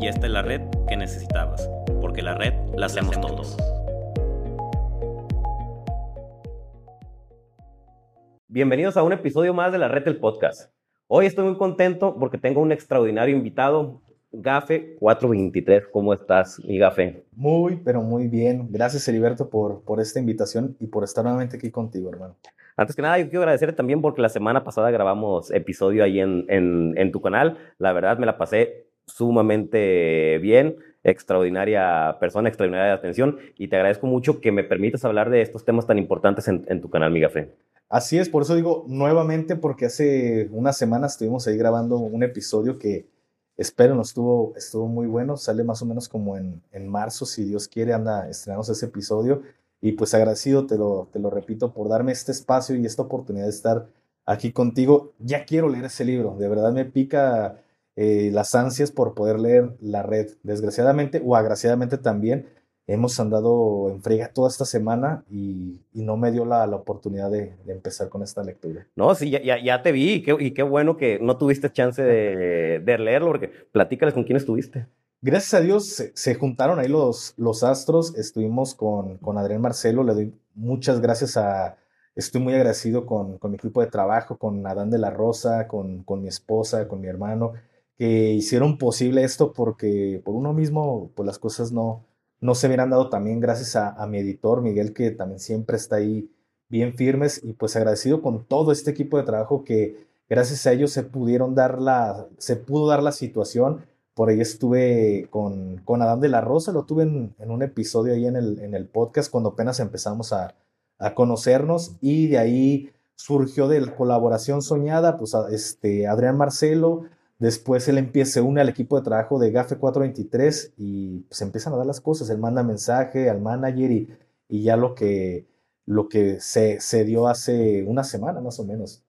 y esta es la red que necesitabas, porque la red la hacemos todos. Bienvenidos a un episodio más de la red del podcast. Hoy estoy muy contento porque tengo un extraordinario invitado, Gafe 423. ¿Cómo estás, mi Gafe? Muy, pero muy bien. Gracias, Heriberto, por, por esta invitación y por estar nuevamente aquí contigo, hermano. Antes que nada, yo quiero agradecerte también porque la semana pasada grabamos episodio ahí en, en, en tu canal. La verdad, me la pasé sumamente bien extraordinaria persona, extraordinaria atención y te agradezco mucho que me permitas hablar de estos temas tan importantes en, tu canal, mi Gafe. Así es, por eso digo nuevamente, porque hace unas semanas estuvimos ahí grabando un episodio que espero nos estuvo, estuvo muy bueno, sale más o menos como en, en marzo, si Dios quiere, anda estrenamos ese episodio. Y pues agradecido, te lo, te lo repito, por darme este espacio y esta oportunidad de estar aquí contigo. Ya quiero leer ese libro, de verdad me pica eh, las ansias por poder leer la red. Desgraciadamente o agraciadamente también, hemos andado en frega toda esta semana y, y no me dio la, la oportunidad de, de, empezar con esta lectura. No, sí, ya, ya, ya te vi y qué, y qué, bueno que no tuviste chance de, de, leerlo, porque platícales con quién estuviste. Gracias a Dios se, se juntaron ahí los, los astros, estuvimos con, con Adrián Marcelo, le doy muchas gracias a... Estoy muy agradecido con, con mi equipo de trabajo, con Adán de la Rosa, con, con mi esposa, con mi hermano, que hicieron posible esto porque por uno mismo, pues las cosas no, no se hubieran dado también gracias a, mi editor Miguel, que también siempre está ahí bien firmes y pues agradecido con todo este equipo de trabajo que gracias a ellos se pudieron dar la, se pudo dar la situación. Por ahí estuve con, con Adán de la Rosa, lo tuve en, en, un episodio ahí en el, en el podcast cuando apenas empezamos a, a conocernos y de ahí surgió de la colaboración soñada, pues este, Adrián Marcelo, Después él empieza, se une al equipo de trabajo de GAFE 423 y pues empiezan a dar las cosas. Él manda mensaje al manager y, y ya lo que, lo que se, se, dio hace una semana más o menos.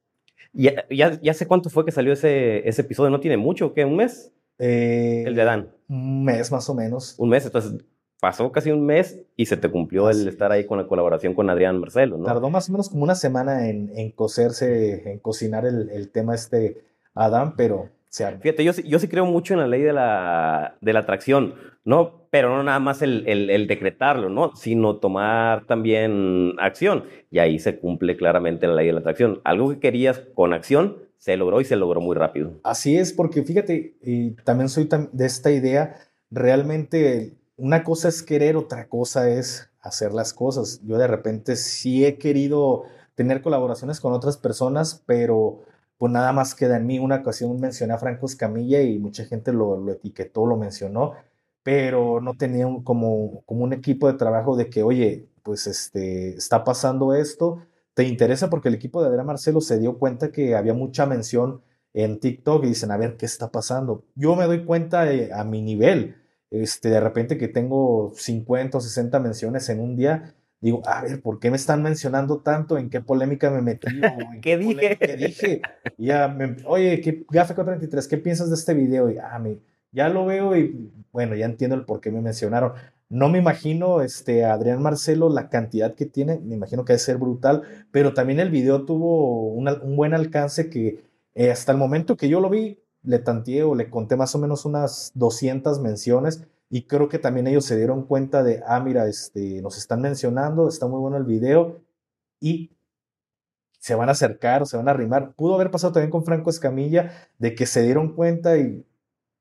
¿Ya, ya, ya sé cuánto fue que salió ese, ese episodio? ¿No tiene mucho? ¿Qué? ¿Un mes? Eh, el de Adán. Un mes más o menos. Un mes, entonces pasó casi un mes y se te cumplió Así. el estar ahí con la colaboración con Adrián Marcelo, ¿no? Tardó más o menos como una semana en, en cocerse, en cocinar el, el tema este Adán, pero Fíjate, yo, yo sí creo mucho en la ley de la, de la atracción, ¿no? Pero no nada más el, el, el, decretarlo, ¿no? Sino tomar también acción. Y ahí se cumple claramente la ley de la atracción. Algo que querías con acción, se logró y se logró muy rápido. Así es, porque fíjate, y también soy de esta idea, realmente una cosa es querer, otra cosa es hacer las cosas. Yo de repente sí he querido tener colaboraciones con otras personas, pero pues nada más queda en mí. Una ocasión mencioné a Franco Escamilla y mucha gente lo, lo etiquetó, lo mencionó, pero no tenía como, como un equipo de trabajo de que, oye, pues este, está pasando esto, te interesa porque el equipo de Adrián Marcelo se dio cuenta que había mucha mención en TikTok y dicen, a ver, ¿qué está pasando? Yo me doy cuenta eh, a mi nivel, este, de repente que tengo 50 o 60 menciones en un día, digo, a ver, ¿por qué me están mencionando tanto? ¿En qué polémica me metí? ¿En ¿Qué dije? ¿Qué dije? Y ya me, oye, ¿qué, Gafe 433, ¿qué piensas de este video? Y ah, me, ya lo veo y bueno, ya entiendo el por qué me mencionaron. No me imagino, este, Adrián Marcelo, la cantidad que tiene, me imagino que debe ser brutal, pero también el video tuvo una, un buen alcance que eh, hasta el momento que yo lo vi, le tanteé o le conté más o menos unas 200 menciones y creo que también ellos se dieron cuenta de, ah, mira, este, nos están mencionando, está muy bueno el video y se van a acercar, se van a arrimar. Pudo haber pasado también con Franco Escamilla de que se dieron cuenta y,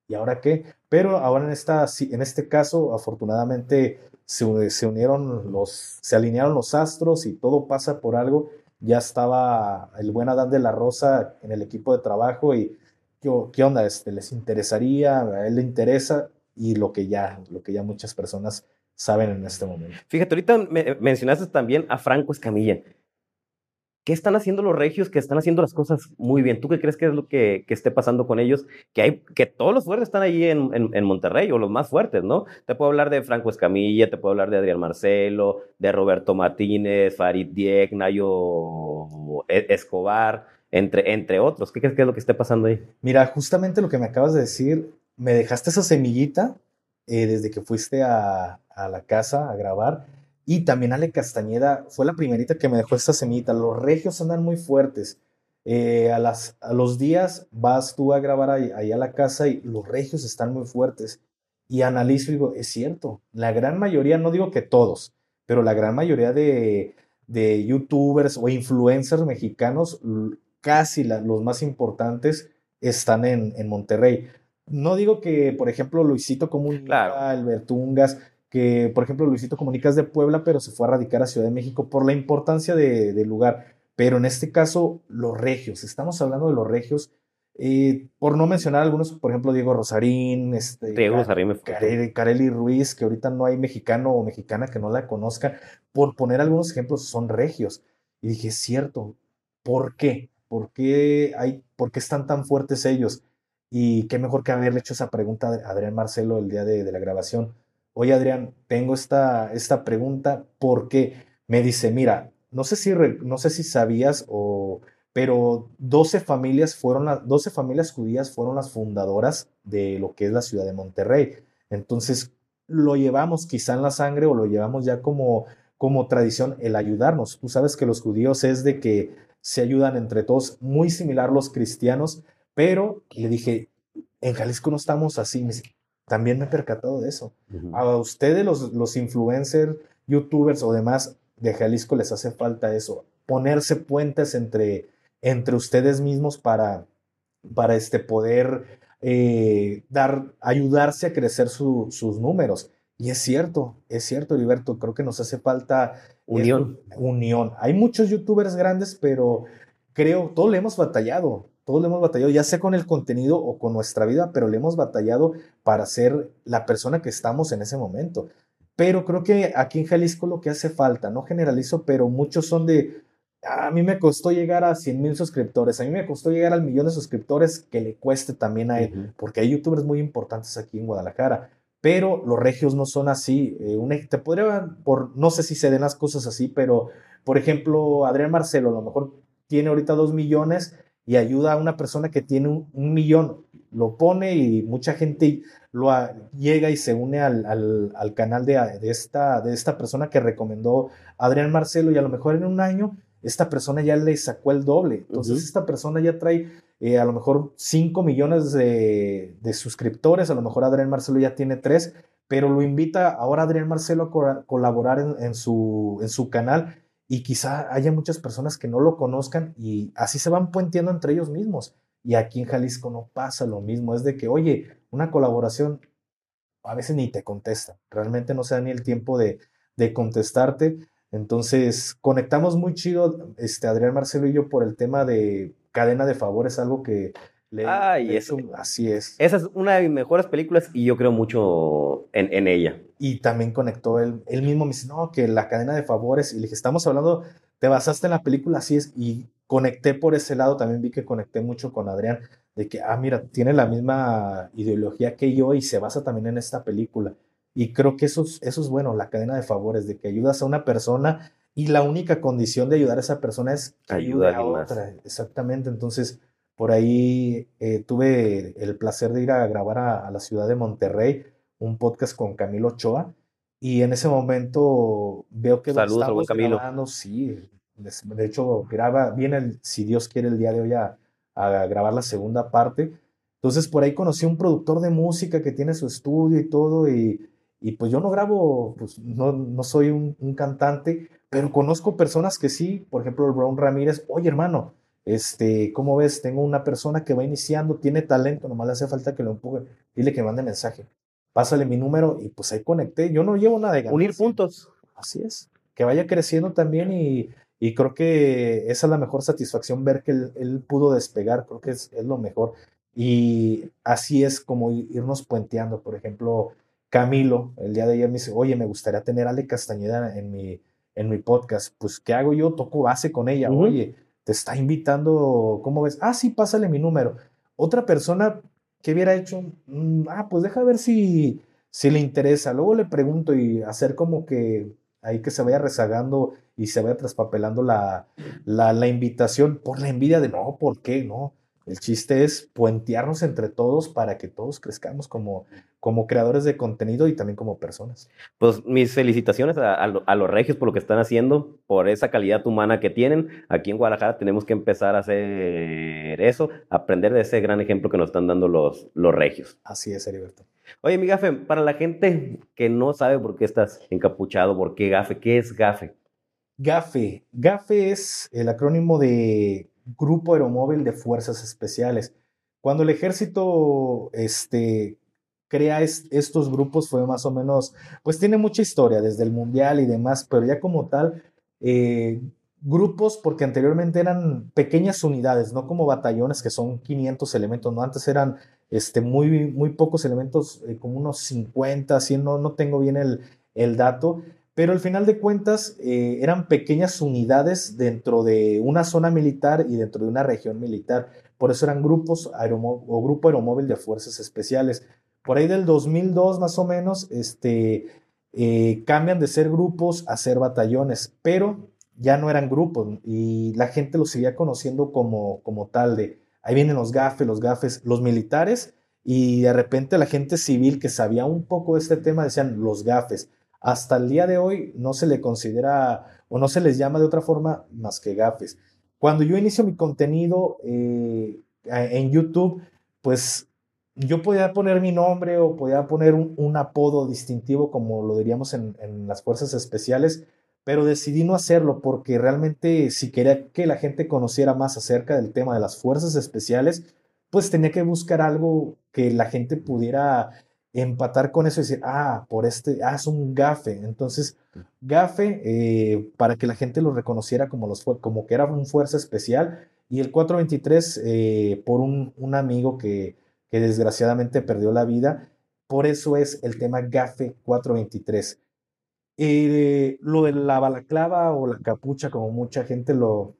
¿y ahora qué? Pero ahora en, esta, en este caso, afortunadamente, se, se unieron los, se alinearon los astros y todo pasa por algo. Ya estaba el buen Adán de la Rosa en el equipo de trabajo y ¿qué, qué onda? Este, ¿Les interesaría? ¿A él le interesa? Y lo que ya, lo que ya muchas personas saben en este momento. Fíjate, ahorita me mencionaste también a Franco Escamilla. ¿qué están haciendo los regios que están haciendo las cosas muy bien? ¿Tú qué crees que es lo que, esté pasando con ellos? Que hay, que todos los fuertes están ahí en, en, Monterrey, o los más fuertes, ¿no? Te puedo hablar de Franco Escamilla, te puedo hablar de Adrián Marcelo, de Roberto Martínez, Farid Diek, Nayo e, Escobar, entre, entre otros. ¿Qué crees que es lo que esté pasando ahí? Mira, justamente lo que me acabas de decir, me dejaste esa semillita eh, desde que fuiste a, a la casa a grabar y también Ale Castañeda fue la primerita que me dejó esta semillita. Los regios andan muy fuertes. Eh, a, las, a los días vas tú a grabar ahí, a la casa y los regios están muy fuertes. Y analizo y digo, es cierto, la gran mayoría, no digo que todos, pero la gran mayoría de, de youtubers o influencers mexicanos, casi los más importantes, están en, en, Monterrey. No digo que, por ejemplo, Luisito Comunica, claro. Albertungas, que, por ejemplo, Luisito Comunicas de Puebla, pero se fue a radicar a Ciudad de México por la importancia del lugar. Pero en este caso, los regios, estamos hablando de los regios, eh, por no mencionar algunos, por ejemplo, Diego Rosarín, este, Diego Rosarín Carelli Ruiz, que ahorita no hay mexicano o mexicana que no la conozca, por poner algunos ejemplos, son regios. Y dije, es cierto, ¿por qué? ¿Por qué, hay, ¿Por qué están tan fuertes ellos? Y qué mejor que haberle hecho esa pregunta a Adrián Marcelo el día de la grabación oye Adrián, tengo esta, esta pregunta porque me dice, mira, no sé si, no sé si sabías o, pero 12 familias fueron las, 12 familias judías fueron las fundadoras de lo que es la ciudad de Monterrey. Entonces, lo llevamos quizá en la sangre o lo llevamos ya como, como tradición el ayudarnos. Tú sabes que los judíos es de que se ayudan entre todos, muy similar los cristianos, pero le dije, en Jalisco no estamos así. También me he percatado de eso. A ustedes, los, los influencers, youtubers o demás de Jalisco, les hace falta eso. Ponerse puentes entre, entre ustedes mismos para, para este, poder eh, dar, ayudarse a crecer sus números. Y es cierto, es cierto, Heriberto, creo que nos hace falta unión. unión. Hay muchos youtubers grandes, pero creo, todos le hemos batallado todos le hemos batallado, ya sea con el contenido o con nuestra vida, pero le hemos batallado para ser la persona que estamos en ese momento. Pero creo que aquí en Jalisco lo que hace falta, no generalizo, pero muchos son de, a mí me costó llegar a 100 mil suscriptores, a mí me costó llegar al millón de suscriptores que le cueste también a él, porque hay youtubers muy importantes aquí en Guadalajara, pero los regios no son así. Eh, te podría, por, no sé si se den las cosas así, pero por ejemplo, Adrián Marcelo a lo mejor tiene ahorita dos millones y ayuda a una persona que tiene un, millón, lo pone y mucha gente lo llega y se une al, al, canal de, de, esta, de esta persona que recomendó Adrián Marcelo y a lo mejor en un año esta persona ya le sacó el doble. Entonces esta persona ya trae eh, a lo mejor 5 millones de, de, suscriptores, a lo mejor Adrián Marcelo ya tiene 3, pero lo invita ahora Adrián Marcelo a colaborar en, en, su, en su canal y quizá haya muchas personas que no lo conozcan y así se van puenteando entre ellos mismos. Y aquí en Jalisco no pasa lo mismo, es de que, oye, una colaboración a veces ni te contesta, realmente no se da ni el tiempo de, de contestarte. Entonces, conectamos muy chido, este, Adrián Marcelo y yo, por el tema de cadena de favores, algo que le, Ay, eso, así es. Esa es una de mis mejores películas y yo creo mucho en, en ella y también conectó él, él mismo me dice, no, que la cadena de favores, y le dije, estamos hablando, te basaste en la película, así es, y conecté por ese lado, también vi que conecté mucho con Adrián, de que, ah, mira, tiene la misma ideología que yo y se basa también en esta película. Y creo que eso, eso es bueno, la cadena de favores, de que ayudas a una persona y la única condición de ayudar a esa persona es que ayude a, otra. Exactamente, entonces por ahí eh, tuve el placer de ir a grabar a la ciudad de Monterrey un podcast con Camilo Ochoa y en ese momento veo que Saludos estamos Camilo. grabando, sí, de hecho graba, viene si Dios quiere el día de hoy a, grabar la segunda parte. Entonces por ahí conocí a un productor de música que tiene su estudio y todo y, y pues yo no grabo, pues no, no soy un, un, cantante, pero conozco personas que sí, por ejemplo el Brown Ramírez, oye hermano, este, ¿cómo ves? Tengo una persona que va iniciando, tiene talento, nomás le hace falta que lo empuje, dile que mande mensaje pásale mi número y pues ahí conecté. Yo no llevo nada de ganar. Unir puntos. Así es. Que vaya creciendo también y, y, creo que esa es la mejor satisfacción, ver que él, pudo despegar, creo que es, es, lo mejor. Y así es como irnos puenteando. Por ejemplo, Camilo, el día de ayer me dice, oye, me gustaría tener a Ale Castañeda en mi, en mi podcast. Pues, ¿qué hago yo? Toco base con ella. Oye, te está invitando, ¿cómo ves? Ah, sí, pásale mi número. Otra persona que hubiera hecho, mm, ah, pues deja ver si, si le interesa. Luego le pregunto y hacer como que ahí que se vaya rezagando y se vaya traspapelando la, la, la invitación por la envidia de no, ¿por qué? No. El chiste es puentearnos entre todos para que todos crezcamos como, como creadores de contenido y también como personas. Pues mis felicitaciones a, los regios por lo que están haciendo, por esa calidad humana que tienen. Aquí en Guadalajara tenemos que empezar a hacer eso, aprender de ese gran ejemplo que nos están dando los, los regios. Así es, Heriberto. Oye, mi gafe, para la gente que no sabe por qué estás encapuchado, por qué gafe, ¿qué es gafe? GAFE. GAFE es el acrónimo de Grupo Aeromóvil de Fuerzas Especiales. Cuando el ejército este, crea estos grupos fue más o menos, pues tiene mucha historia desde el mundial y demás, pero ya como tal, eh, grupos, porque anteriormente eran pequeñas unidades, no como batallones que son 500 elementos, no, antes eran este, muy, muy pocos elementos, eh, como unos 50, así, no, no tengo bien el, el dato, pero al final de cuentas eh, eran pequeñas unidades dentro de una zona militar y dentro de una región militar. Por eso eran grupos o grupo aeromóvil de fuerzas especiales. Por ahí del 2002 más o menos, este, eh, cambian de ser grupos a ser batallones, pero ya no eran grupos y la gente los seguía conociendo como, como tal de, ahí vienen los gafes, los gafes, los militares y de repente la gente civil que sabía un poco de este tema decían los gafes hasta el día de hoy no se le considera o no se les llama de otra forma más que gafes. Cuando yo inicio mi contenido eh, en YouTube, pues yo podía poner mi nombre o podía poner un, apodo distintivo, como lo diríamos en, en, las fuerzas especiales, pero decidí no hacerlo porque realmente si quería que la gente conociera más acerca del tema de las fuerzas especiales, pues tenía que buscar algo que la gente pudiera empatar con eso y decir, ah, por este, ah, es un gafe. Entonces, gafe, eh, para que la gente lo reconociera como, los, como que era un fuerza especial. Y el 423, eh, por un, un amigo que, que, desgraciadamente perdió la vida. Por eso es el tema gafe 423. Eh, lo de la balaclava o la capucha, como mucha gente lo,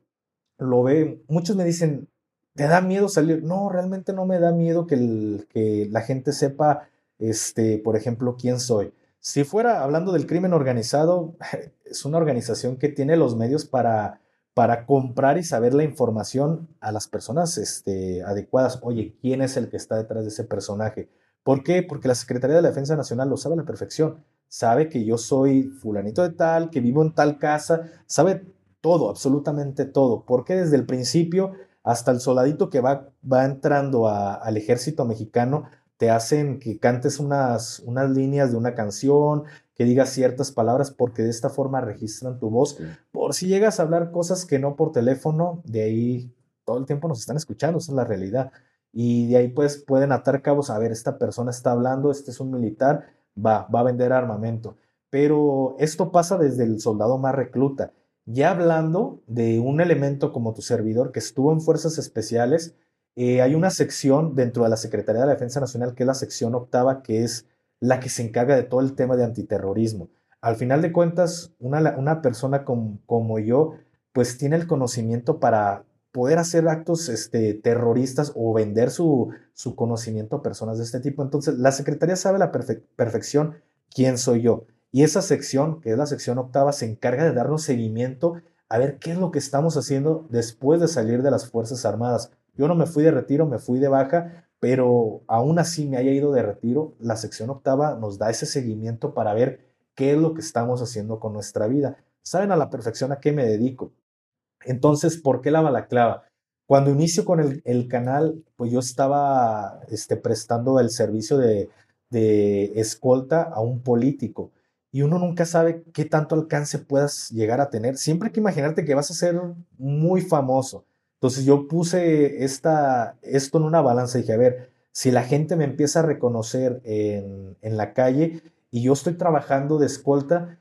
lo ve, muchos me dicen, ¿te da miedo salir? No, realmente no me da miedo que, que la gente sepa este, por ejemplo, quién soy. Si fuera hablando del crimen organizado, es una organización que tiene los medios para, para comprar y saber la información a las personas este, adecuadas. Oye, ¿quién es el que está detrás de ese personaje? ¿Por qué? Porque la Secretaría de la Defensa Nacional lo sabe a la perfección. Sabe que yo soy fulanito de tal, que vivo en tal casa, sabe todo, absolutamente todo. Porque desde el principio hasta el soldadito que va, va entrando al ejército mexicano te hacen que cantes unas, unas líneas de una canción, que digas ciertas palabras, porque de esta forma registran tu voz. Por si llegas a hablar cosas que no por teléfono, de ahí todo el tiempo nos están escuchando, esa es la realidad. Y de ahí pues pueden atar cabos, a ver, esta persona está hablando, este es un militar, va, va a vender armamento. Pero esto pasa desde el soldado más recluta. Ya hablando de un elemento como tu servidor que estuvo en fuerzas especiales, eh, hay una sección dentro de la Secretaría de la Defensa Nacional que es la sección octava, que es la que se encarga de todo el tema de antiterrorismo. Al final de cuentas, una, una persona como, yo, pues tiene el conocimiento para poder hacer actos este, terroristas o vender su, su, conocimiento a personas de este tipo. Entonces, la Secretaría sabe a la perfección quién soy yo. Y esa sección, que es la sección octava, se encarga de darnos seguimiento a ver qué es lo que estamos haciendo después de salir de las Fuerzas Armadas. Yo no me fui de retiro, me fui de baja, pero aún así me haya ido de retiro, la sección octava nos da ese seguimiento para ver qué es lo que estamos haciendo con nuestra vida. Saben a la perfección a qué me dedico. Entonces, ¿por qué la balaclava? Cuando inicio con el, canal, pues yo estaba este, prestando el servicio de, de escolta a un político y uno nunca sabe qué tanto alcance puedas llegar a tener. Siempre hay que imaginarte que vas a ser muy famoso. Entonces yo puse esta, esto en una balanza y dije, a ver, si la gente me empieza a reconocer en, en la calle y yo estoy trabajando de escolta,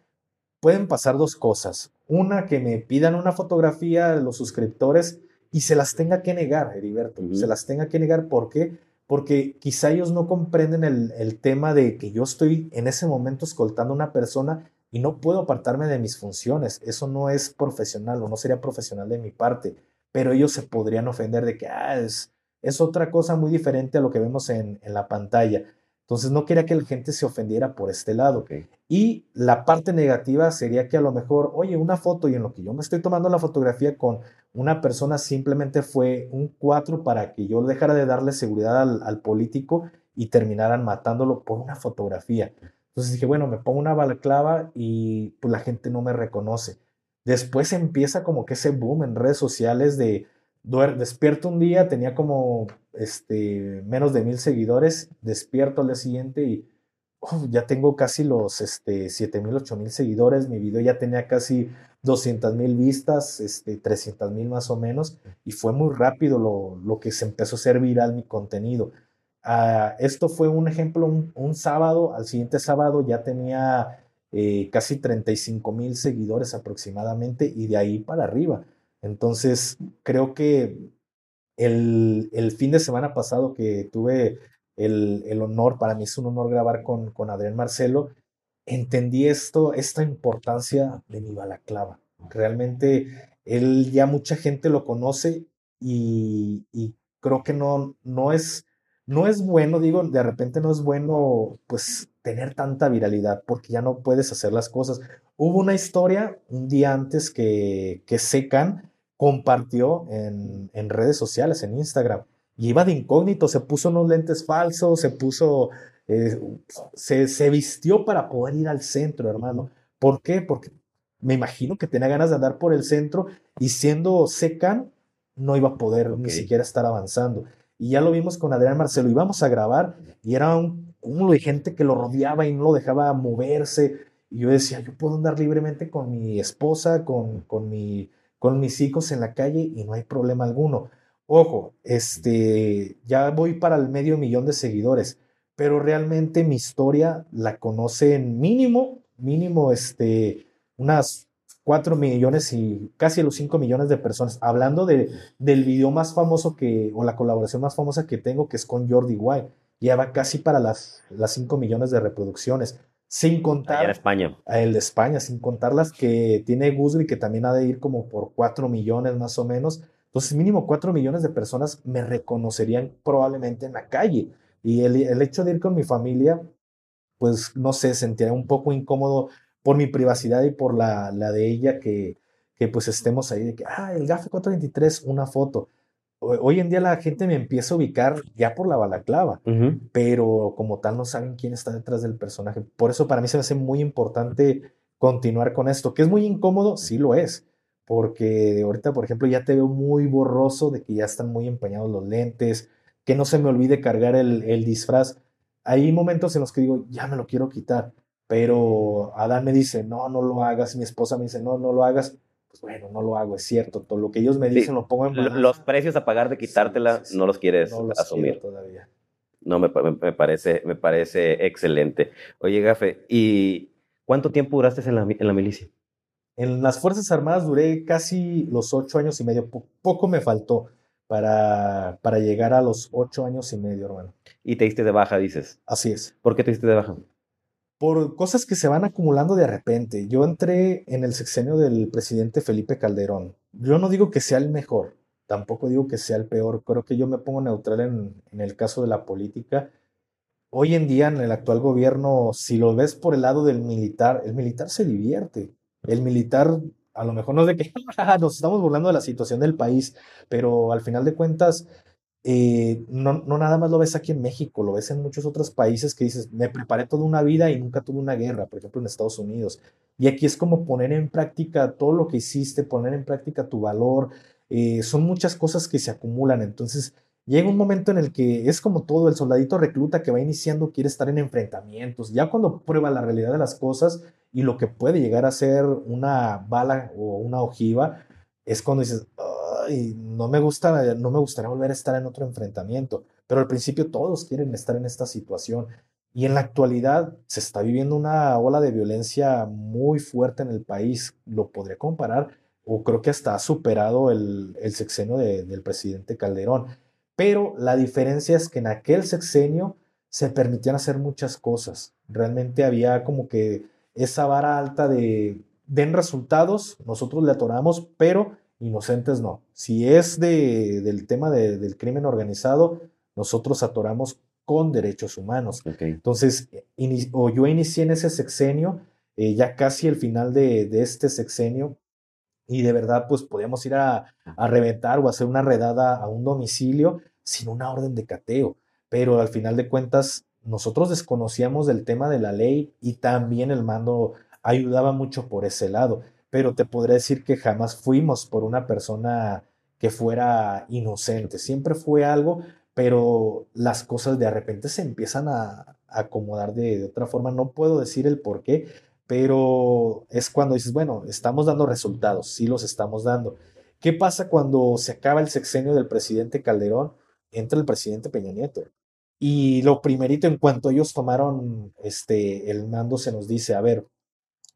pueden pasar dos cosas. Una, que me pidan una fotografía de los suscriptores y se las tenga que negar, Heriberto. Se las tenga que negar. ¿Por qué? Porque quizá ellos no comprenden el, el, tema de que yo estoy en ese momento escoltando a una persona y no puedo apartarme de mis funciones. Eso no es profesional o no sería profesional de mi parte. Pero ellos se podrían ofender de que ah, es, es otra cosa muy diferente a lo que vemos en, en la pantalla. Entonces no quería que la gente se ofendiera por este lado. Y la parte negativa sería que a lo mejor, oye, una foto y en lo que yo me estoy tomando la fotografía con una persona simplemente fue un cuatro para que yo dejara de darle seguridad al, político y terminaran matándolo por una fotografía. Entonces dije, bueno, me pongo una balaclava y pues la gente no me reconoce. Después empieza como que ese boom en redes sociales de despierto un día, tenía como este, menos de mil seguidores, despierto al día siguiente y ya tengo casi los este, 7 mil, 8 mil seguidores, mi video ya tenía casi 200 mil vistas, este, 300 mil más o menos, y fue muy rápido lo, lo, que se empezó a hacer viral mi contenido. Ah, esto fue un ejemplo, un, sábado, al siguiente sábado ya tenía eh, casi 35 mil seguidores aproximadamente y de ahí para arriba. Entonces, creo que el, el fin de semana pasado que tuve el, el, honor, para mí es un honor grabar con, con Adrián Marcelo, entendí esto, esta importancia de mi balaclava. Realmente él ya mucha gente lo conoce y, y creo que no, no, es, no es bueno, digo, de repente no es bueno pues tener tanta viralidad porque ya no puedes hacer las cosas. Hubo una historia un día antes que, que secan compartió en, en, redes sociales, en Instagram, y iba de incógnito, se puso unos lentes falsos, se puso, eh, se, se, vistió para poder ir al centro, hermano. ¿Por qué? Porque me imagino que tenía ganas de andar por el centro y siendo secan, no iba a poder ni siquiera estar avanzando. Y ya lo vimos con Adrián Marcelo, íbamos a grabar y era un cúmulo de gente que lo rodeaba y no lo dejaba moverse. Y yo decía, yo puedo andar libremente con mi esposa, con, con mi con mis hijos en la calle y no hay problema alguno. Ojo, este, ya voy para el medio millón de seguidores, pero realmente mi historia la conocen mínimo, mínimo, este, unas 4 millones y casi los 5 millones de personas. Hablando de, del video más famoso que, o la colaboración más famosa que tengo, que es con Jordi White. Ya va casi para las, las 5 millones de reproducciones. Sin contar. España. A el de España, sin contar las que tiene Guzri, que también ha de ir como por 4 millones más o menos. Entonces, mínimo 4 millones de personas me reconocerían probablemente en la calle. Y el, el hecho de ir con mi familia, pues no sé, sentiría un poco incómodo por mi privacidad y por la, la de ella que, que pues estemos ahí de que, ah, el GAFE 423, una foto hoy en día la gente me empieza a ubicar ya por la balaclava, pero como tal no saben quién está detrás del personaje. Por eso para mí se me hace muy importante continuar con esto, que es muy incómodo, sí lo es, porque ahorita, por ejemplo, ya te veo muy borroso de que ya están muy empañados los lentes, que no se me olvide cargar el, el disfraz. Hay momentos en los que digo, ya me lo quiero quitar, pero Adán me dice, no, no lo hagas, mi esposa me dice, no, no lo hagas pues bueno, no lo hago, es cierto, todo lo que ellos me dicen lo pongo en Los precios a pagar de quitártela no los quieres asumir. todavía. No, me, me, parece, me parece excelente. Oye, Gafe, ¿y cuánto tiempo duraste en la, en la milicia? En las Fuerzas Armadas duré casi los ocho años y medio. poco me faltó para, para llegar a los ocho años y medio, hermano. ¿Y te diste de baja, dices? Así es. ¿Por qué te diste de baja? Por cosas que se van acumulando de repente. Yo entré en el sexenio del presidente Felipe Calderón. Yo no digo que sea el mejor, tampoco digo que sea el peor, creo que yo me pongo neutral en, el caso de la política. Hoy en día, en el actual gobierno, si lo ves por el lado del militar, el militar se divierte. El militar, a lo mejor no es de que nos estamos burlando de la situación del país, pero al final de cuentas, eh, no, no, nada más lo ves aquí en México, lo ves en muchos otros países que dices, me preparé toda una vida y nunca tuve una guerra, por ejemplo en Estados Unidos. Y aquí es como poner en práctica todo lo que hiciste, poner en práctica tu valor. Eh, son muchas cosas que se acumulan. Entonces llega un momento en el que es como todo, el soldadito recluta que va iniciando quiere estar en enfrentamientos. Ya cuando prueba la realidad de las cosas y lo que puede llegar a ser una bala o una ojiva, es cuando dices, y no me gusta, no me gustaría volver a estar en otro enfrentamiento, pero al principio todos quieren estar en esta situación. Y en la actualidad se está viviendo una ola de violencia muy fuerte en el país. Lo podría comparar, o creo que hasta ha superado el, el sexenio del presidente Calderón. Pero la diferencia es que en aquel sexenio se permitían hacer muchas cosas. Realmente había como que esa vara alta de den resultados, nosotros le atoramos, pero inocentes no. Si es de, del tema del crimen organizado, nosotros atoramos con derechos humanos. Entonces, o yo inicié en ese sexenio, eh, ya casi el final de, de, este sexenio, y de verdad, pues podíamos ir a, a, reventar o hacer una redada a un domicilio sin una orden de cateo. Pero al final de cuentas, nosotros desconocíamos del tema de la ley y también el mando ayudaba mucho por ese lado. Pero te podré decir que jamás fuimos por una persona que fuera inocente. Siempre fue algo pero las cosas de repente se empiezan a, acomodar de, otra forma. No puedo decir el por qué, pero es cuando dices, bueno, estamos dando resultados, sí los estamos dando. ¿Qué pasa cuando se acaba el sexenio del presidente Calderón? Entra el presidente Peña Nieto. Y lo primerito, en cuanto ellos tomaron este, el mando, se nos dice, a ver,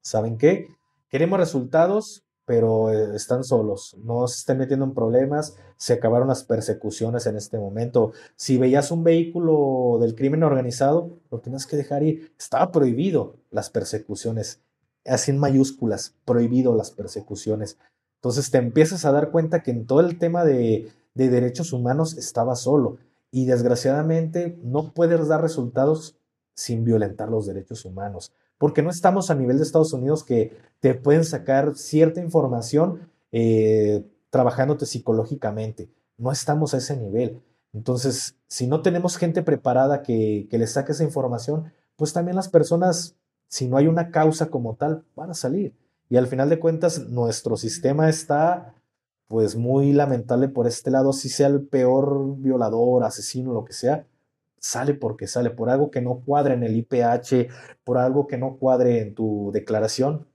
¿saben qué? Queremos resultados, pero eh, están solos, no se estén metiendo en problemas, se acabaron las persecuciones en este momento. Si veías un vehículo del crimen organizado, lo tenías que dejar ir. Estaba prohibido las persecuciones, así en mayúsculas, prohibido las persecuciones. Entonces te empiezas a dar cuenta que en todo el tema de, de derechos humanos estaba solo y desgraciadamente no puedes dar resultados sin violentar los derechos humanos porque no estamos a nivel de Estados Unidos que te pueden sacar cierta información eh, trabajándote psicológicamente. No estamos a ese nivel. Entonces, si no tenemos gente preparada que, que le saque esa información, pues también las personas, si no hay una causa como tal, van a salir. Y al final de cuentas, nuestro sistema está pues muy lamentable por este lado, si sea el peor violador, asesino, lo que sea, sale porque sale, por algo que no cuadre en el IPH, por algo que no cuadre en tu declaración,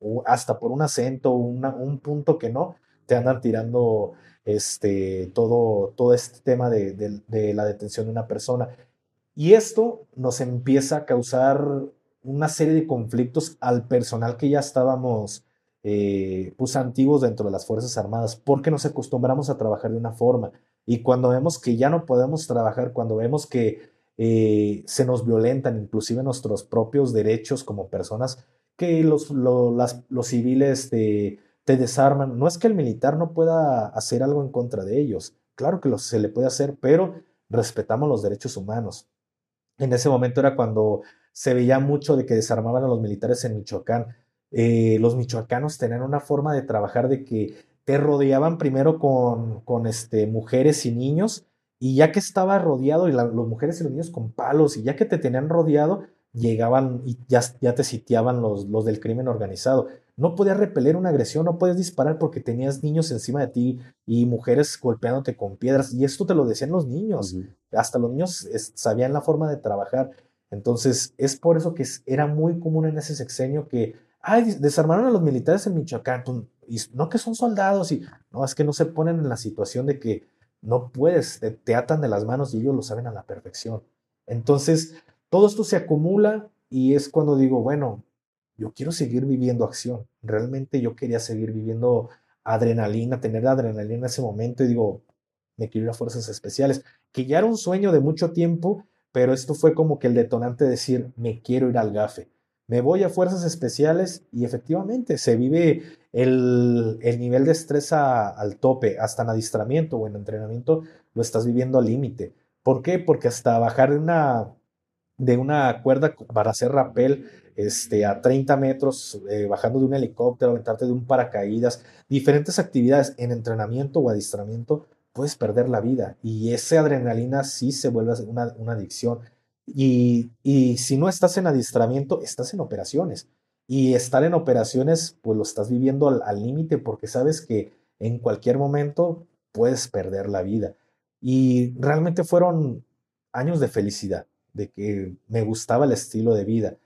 o hasta por un acento, un punto que no, te andan tirando este, todo, todo este tema de, la detención de una persona. Y esto nos empieza a causar una serie de conflictos al personal que ya estábamos eh, pues antiguos dentro de las Fuerzas Armadas, porque nos acostumbramos a trabajar de una forma. Y cuando vemos que ya no podemos trabajar, cuando vemos que eh, se nos violentan inclusive nuestros propios derechos como personas, que los, los civiles te, desarman. No es que el militar no pueda hacer algo en contra de ellos, claro que se le puede hacer, pero respetamos los derechos humanos. En ese momento era cuando se veía mucho de que desarmaban a los militares en Michoacán. Eh, los michoacanos tenían una forma de trabajar de que te rodeaban primero con, con este, mujeres y niños, y ya que estaba rodeado, y las mujeres y los niños con palos, y ya que te tenían rodeado, llegaban y ya, ya te sitiaban los, los del crimen organizado. No podías repeler una agresión, no podías disparar porque tenías niños encima de ti y mujeres golpeándote con piedras. Y esto te lo decían los niños. Hasta los niños sabían la forma de trabajar. Entonces, es por eso que era muy común en ese sexenio que, ay, desarmaron a los militares en Michoacán y no que son soldados y no, es que no se ponen en la situación de que no puedes, te, atan de las manos y ellos lo saben a la perfección. Entonces, todo esto se acumula y es cuando digo, bueno, yo quiero seguir viviendo acción. Realmente yo quería seguir viviendo adrenalina, tener adrenalina en ese momento y digo, me quiero ir a fuerzas especiales, que ya era un sueño de mucho tiempo, pero esto fue como que el detonante de decir, me quiero ir al GAFE me voy a fuerzas especiales y efectivamente se vive el, nivel de estrés al tope, hasta en adiestramiento o en entrenamiento lo estás viviendo al límite. ¿Por qué? Porque hasta bajar de una, de una cuerda para hacer rappel este, a 30 metros, eh, bajando de un helicóptero, aventarte de un paracaídas, diferentes actividades en entrenamiento o adiestramiento, puedes perder la vida. Y esa adrenalina sí se vuelve una, una adicción y, si no estás en adiestramiento, estás en operaciones. Y estar en operaciones, pues lo estás viviendo al límite porque sabes que en cualquier momento puedes perder la vida. Y realmente fueron años de felicidad, de que me gustaba el estilo de vida.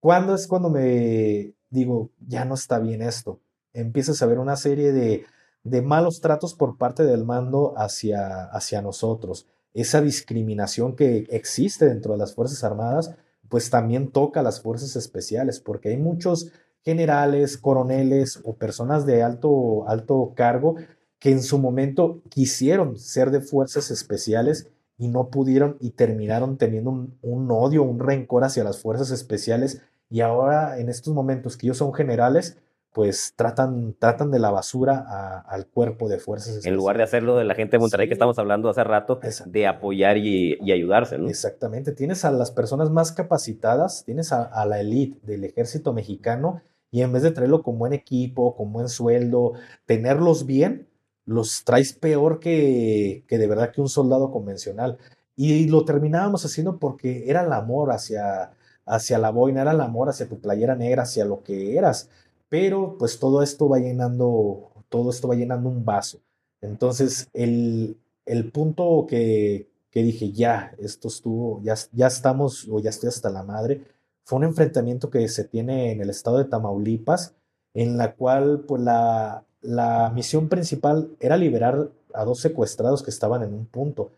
¿Cuándo es cuando me digo, ya no está bien esto? Empiezas a ver una serie de, de malos tratos por parte del mando hacia, hacia nosotros esa discriminación que existe dentro de las Fuerzas Armadas, pues también toca a las Fuerzas Especiales, porque hay muchos generales, coroneles o personas de alto, alto cargo que en su momento quisieron ser de Fuerzas Especiales y no pudieron y terminaron teniendo un, un odio, un rencor hacia las Fuerzas Especiales. Y ahora en estos momentos que ellos son generales, pues tratan, tratan de la basura al cuerpo de fuerzas En lugar de hacerlo de la gente de Monterrey que estamos hablando hace rato, de apoyar y, ayudarse, ¿no? Exactamente. Tienes a las personas más capacitadas, tienes a, la élite del ejército mexicano y en vez de traerlo con buen equipo, con buen sueldo, tenerlos bien, los traes peor que, que de verdad que un soldado convencional. Y lo terminábamos haciendo porque era el amor hacia, hacia la boina, era el amor hacia tu playera negra, hacia lo que eras pero pues todo esto va llenando, todo esto va llenando un vaso. Entonces, el, el punto que, que, dije, ya, esto estuvo, ya, ya estamos, o ya estoy hasta la madre, fue un enfrentamiento que se tiene en el estado de Tamaulipas, en la cual, pues, la, la misión principal era liberar a dos secuestrados que estaban en un punto.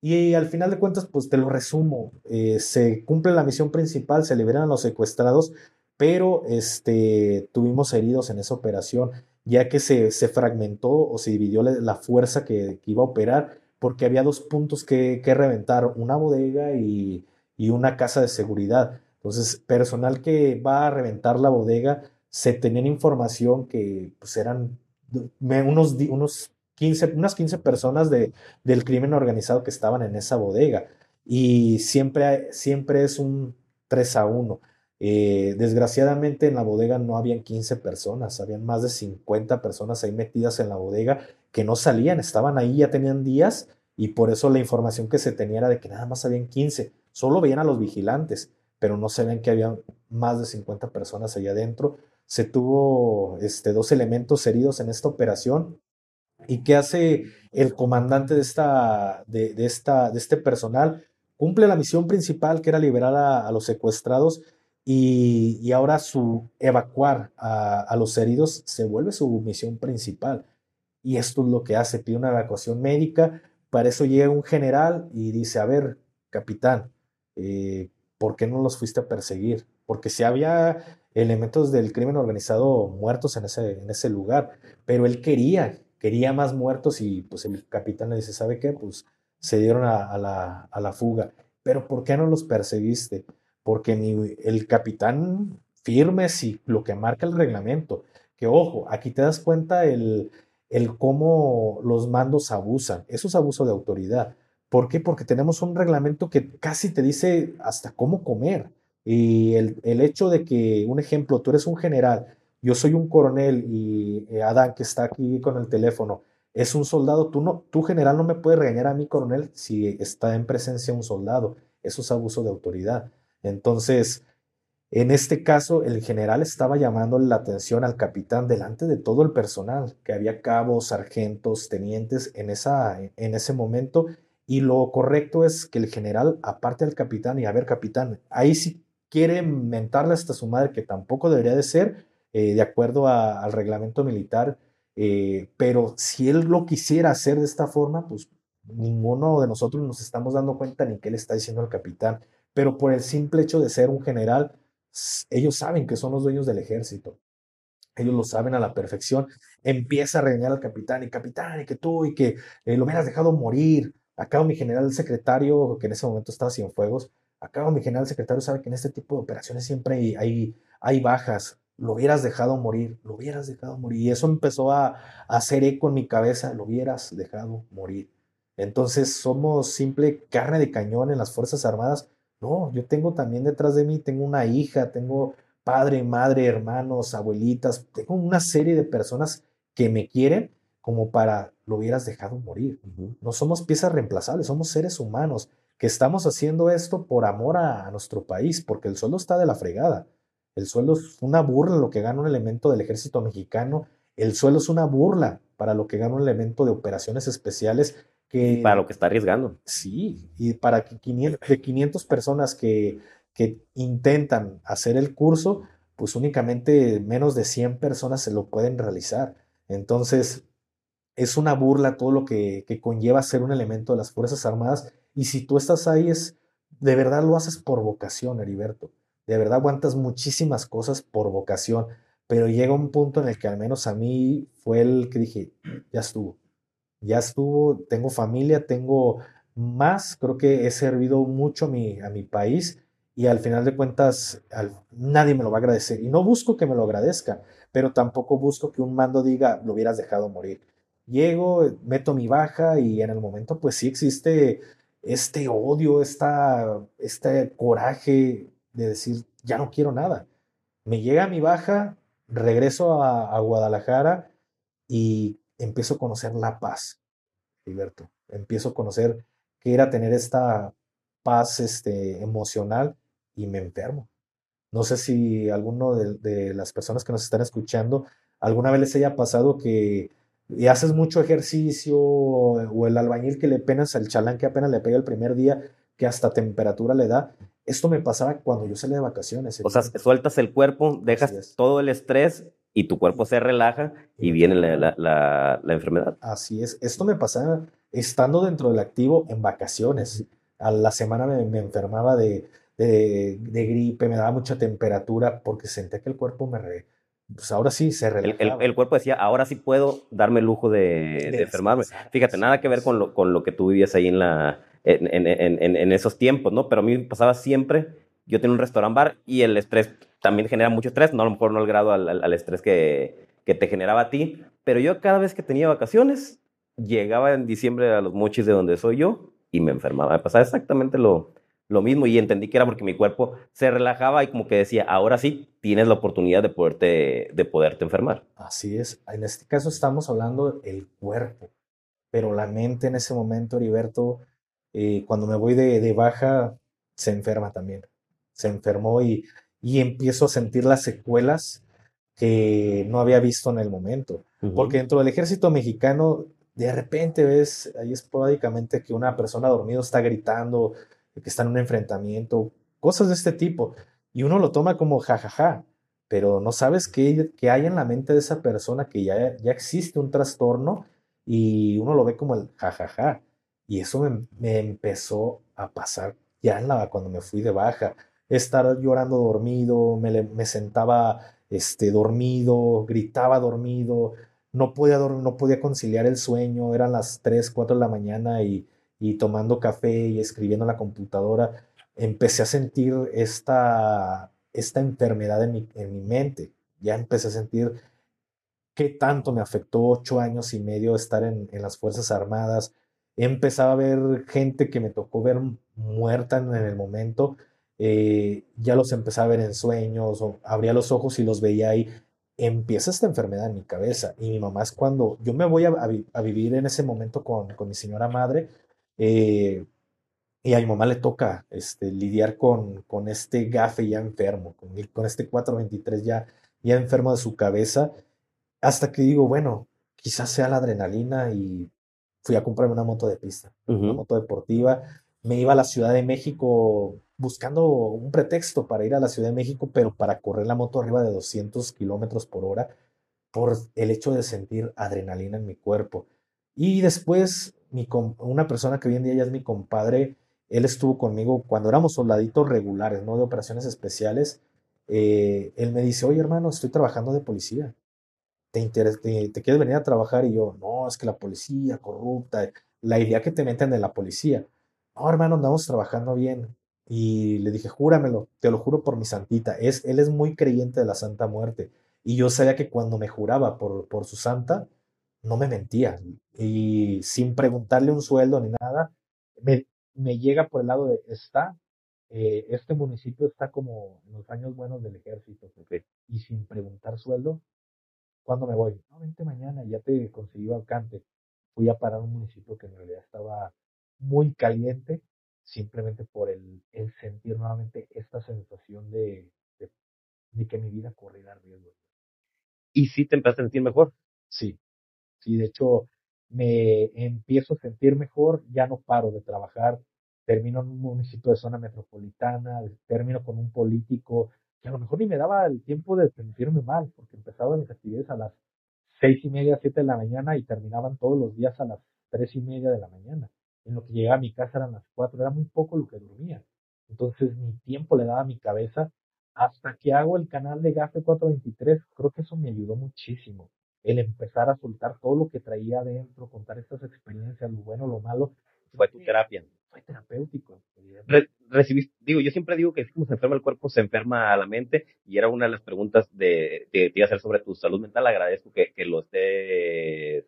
Y al final de cuentas, pues te lo resumo, eh, se cumple la misión principal, se liberan a los secuestrados, pero este, tuvimos heridos en esa operación, ya que se, se fragmentó o se dividió la, fuerza que, iba a operar, porque había dos puntos que, que reventar, una bodega y, y, una casa de seguridad. Entonces, personal que va a reventar la bodega, se tenían información que pues, eran unos, unos 15, unas 15 personas de, del crimen organizado que estaban en esa bodega. Y siempre, siempre es un 3 a 1. Eh, desgraciadamente en la bodega no habían 15 personas, habían más de 50 personas ahí metidas en la bodega que no salían, estaban ahí, ya tenían días y por eso la información que se tenía era de que nada más habían 15, solo veían a los vigilantes, pero no ven que había más de 50 personas allá adentro. Se tuvo este, dos elementos heridos en esta operación. ¿Y qué hace el comandante de, esta, de, esta, de este personal? Cumple la misión principal que era liberar a los secuestrados y, ahora su evacuar a, los heridos se vuelve su misión principal. Y esto es lo que hace, pide una evacuación médica, para eso llega un general y dice, a ver, capitán, eh, ¿por qué no los fuiste a perseguir? Porque si había elementos del crimen organizado muertos en ese, en ese lugar, pero él quería, quería más muertos y pues el capitán le dice, ¿sabe qué? Pues se dieron a, la, a la fuga, pero ¿por qué no los perseguiste? Porque ni el capitán firme si lo que marca el reglamento. Que ojo, aquí te das cuenta el, el cómo los mandos abusan. Eso es abuso de autoridad. ¿Por qué? Porque tenemos un reglamento que casi te dice hasta cómo comer. Y el, el hecho de que, un ejemplo, tú eres un general, yo soy un coronel y eh, Adán, que está aquí con el teléfono, es un soldado, tú, no, tú general no me puedes regañar a mí, coronel, si está en presencia un soldado. Eso es abuso de autoridad. Entonces, en este caso, el general estaba llamando la atención al capitán delante de todo el personal, que había cabos, sargentos, tenientes en, esa, en ese momento. Y lo correcto es que el general, aparte del capitán, y a ver, capitán, ahí sí quiere mentarle hasta su madre, que tampoco debería de ser, eh, de acuerdo al reglamento militar, eh, pero si él lo quisiera hacer de esta forma, pues ninguno de nosotros nos estamos dando cuenta ni qué le está diciendo al capitán pero por el simple hecho de ser un general, ellos saben que son los dueños del ejército. Ellos lo saben a la perfección. Empieza a regañar al capitán y capitán, y que tú, y que eh, lo hubieras dejado morir. Acá mi general secretario, que en ese momento estaba sin fuegos, acá mi general secretario sabe que en este tipo de operaciones siempre hay, hay, bajas. Lo hubieras dejado morir, lo hubieras dejado morir. Y eso empezó a hacer eco en mi cabeza, lo hubieras dejado morir. Entonces somos simple carne de cañón en las Fuerzas Armadas no, yo tengo también detrás de mí, tengo una hija, tengo padre, madre, hermanos, abuelitas, tengo una serie de personas que me quieren como para lo hubieras dejado morir. No somos piezas reemplazables, somos seres humanos que estamos haciendo esto por amor a, nuestro país, porque el sueldo está de la fregada. El sueldo es una burla lo que gana un elemento del ejército mexicano. El sueldo es una burla para lo que gana un elemento de operaciones especiales para lo que está arriesgando. Sí, y para que 500, de 500 personas que, que intentan hacer el curso, pues únicamente menos de 100 personas se lo pueden realizar. Entonces, es una burla todo lo que, que, conlleva ser un elemento de las Fuerzas Armadas. Y si tú estás ahí, es de verdad lo haces por vocación, Heriberto. De verdad aguantas muchísimas cosas por vocación. Pero llega un punto en el que al menos a mí fue el que dije, ya estuvo ya estuvo, tengo familia, tengo más, creo que he servido mucho a mi, a mi país y al final de cuentas nadie me lo va a agradecer y no busco que me lo agradezca, pero tampoco busco que un mando diga, lo hubieras dejado morir. Llego, meto mi baja y en el momento pues sí existe este odio, esta, este coraje de decir, ya no quiero nada. Me llega mi baja, regreso a, a Guadalajara y empiezo a conocer la paz, Gilberto. Empiezo a conocer qué era tener esta paz este, emocional y me enfermo. No sé si alguno de, las personas que nos están escuchando alguna vez les haya pasado que haces mucho ejercicio o, el albañil que le penas, el chalán que apenas le pega el primer día, que hasta temperatura le da. Esto me pasaba cuando yo salía de vacaciones. O sea, sueltas el cuerpo, dejas todo el estrés y tu cuerpo se relaja y viene la, enfermedad. Así es. Esto me pasaba estando dentro del activo en vacaciones. A la semana me enfermaba de, de, gripe, me daba mucha temperatura porque sentía que el cuerpo me... Re, pues ahora sí se relajaba. El, cuerpo decía, ahora sí puedo darme el lujo de, enfermarme. Fíjate, nada que ver con lo, con lo que tú vivías ahí en, la, en, en, en, esos tiempos, ¿no? Pero a mí me pasaba siempre, yo tenía un restaurant bar y el estrés también genera mucho estrés, no a lo mejor no al grado al, al, estrés que, que te generaba a ti, pero yo cada vez que tenía vacaciones, llegaba en diciembre a los mochis de donde soy yo y me enfermaba. Me pasaba exactamente lo, lo mismo y entendí que era porque mi cuerpo se relajaba y como que decía, ahora sí tienes la oportunidad de poderte, de poderte enfermar. Así es, en este caso estamos hablando del cuerpo, pero la mente en ese momento, Heriberto, eh, cuando me voy de, baja, se enferma también. Se enfermó y, y empiezo a sentir las secuelas que no había visto en el momento. Porque dentro del ejército mexicano, de repente ves ahí esporádicamente que una persona dormida está gritando, que está en un enfrentamiento, cosas de este tipo. Y uno lo toma como jajaja, pero no sabes qué, qué hay en la mente de esa persona que ya, ya existe un trastorno y uno lo ve como el jajaja. Y eso me, me empezó a pasar ya en la, cuando me fui de baja. Estar llorando dormido, me, me sentaba este, dormido, gritaba dormido, no podía, no podía conciliar el sueño, eran las 3, 4 de la mañana y y tomando café y escribiendo en la computadora, empecé a sentir esta, esta enfermedad en mi, en mi mente. Ya empecé a sentir qué tanto me afectó ocho años y medio estar en, en las Fuerzas Armadas. Empezaba a ver gente que me tocó ver muerta en, el momento. Eh, ya los empezaba a ver en sueños, o abría los ojos y los veía ahí. Empieza esta enfermedad en mi cabeza. Y mi mamá es cuando yo me voy a, a, vivir en ese momento con, con mi señora madre eh, y a mi mamá le toca este, lidiar con, con este gafe ya enfermo, con, con este 423 ya, ya enfermo de su cabeza, hasta que digo, bueno, quizás sea la adrenalina y fui a comprarme una moto de pista, una moto deportiva. Me iba a la Ciudad de México buscando un pretexto para ir a la Ciudad de México, pero para correr la moto arriba de 200 kilómetros por hora, por el hecho de sentir adrenalina en mi cuerpo. Y después una persona que hoy en día ya es mi compadre, él estuvo conmigo cuando éramos soldaditos regulares, no de operaciones especiales. Eh, él me dice, oye hermano, estoy trabajando de policía. ¿Te, te, quieres venir a trabajar? Y yo, no, es que la policía corrupta, la idea que te meten de la policía. No, hermano, andamos trabajando bien. Y le dije, júramelo, te lo juro por mi santita. Es, él es muy creyente de la Santa Muerte. Y yo sabía que cuando me juraba por, por su santa, no me mentía y sin preguntarle un sueldo ni nada, me, me llega por el lado de, está, eh, este municipio está como en los años buenos del ejército, y sin preguntar sueldo, ¿cuándo me voy? No, vente mañana, ya te conseguí vacante. Fui a parar un municipio que en realidad estaba muy caliente, simplemente por el, el sentir nuevamente esta sensación de, de, de que mi vida corriera riesgo. ¿Y si te empezaste a sentir mejor? Sí, y de hecho me empiezo a sentir mejor, ya no paro de trabajar, termino en un municipio de zona metropolitana, termino con un político que a lo mejor ni me daba el tiempo de sentirme mal, porque empezaba mis actividades a las seis y media, siete de la mañana y terminaban todos los días a las tres y media de la mañana. En lo que llegaba a mi casa eran las cuatro, era muy poco lo que dormía. Entonces mi tiempo le daba a mi cabeza hasta que hago el canal de GAFE 423, creo que eso me ayudó muchísimo el empezar a soltar todo lo que traía adentro, contar estas experiencias, lo bueno, lo malo, fue tu terapia. Fue terapéutico. recibiste, digo, yo siempre digo que como se enferma el cuerpo, se enferma la mente, y era una de las preguntas de, que te iba a hacer sobre tu salud mental. Agradezco que, que lo estés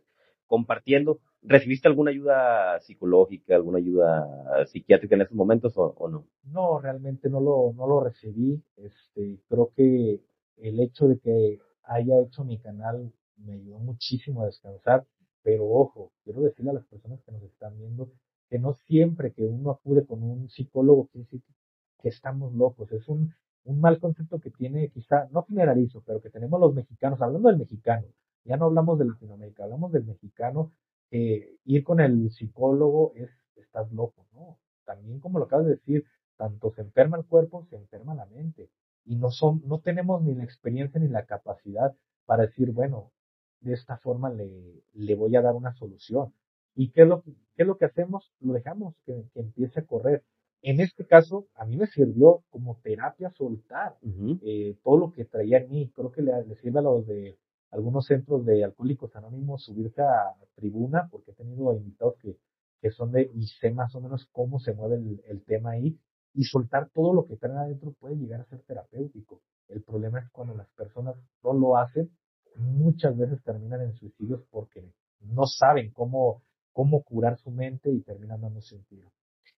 compartiendo. ¿Recibiste alguna ayuda psicológica, alguna ayuda psiquiátrica en esos momentos o, no? No, realmente no lo, no lo recibí. Este, creo que el hecho de que haya hecho mi canal me ayudó muchísimo a descansar, pero ojo, quiero decirle a las personas que nos están viendo que no siempre que uno acude con un psicólogo quiere decir que estamos locos. Es un, un mal concepto que tiene quizá, no generalizo, pero que tenemos los mexicanos, hablando del mexicano, ya no hablamos de Latinoamérica, hablamos del mexicano, ir con el psicólogo es, estás loco, ¿no? También como lo acabas de decir, tanto se enferma el cuerpo, se enferma la mente. Y no son, no tenemos ni la experiencia ni la capacidad para decir, bueno, de esta forma le, le voy a dar una solución. ¿Y qué es lo, qué es lo que hacemos? Lo dejamos que, que, empiece a correr. En este caso, a mí me sirvió como terapia soltar eh, todo lo que traía en mí. Creo que le, le sirve a los de algunos centros de alcohólicos anónimos subirse a tribuna, porque he tenido invitados que, que son de, y sé más o menos cómo se mueve el, tema ahí, y soltar todo lo que traen adentro puede llegar a ser terapéutico. El problema es cuando las personas no lo hacen, muchas veces terminan en suicidios porque no saben cómo, cómo curar su mente y terminan dando sentido.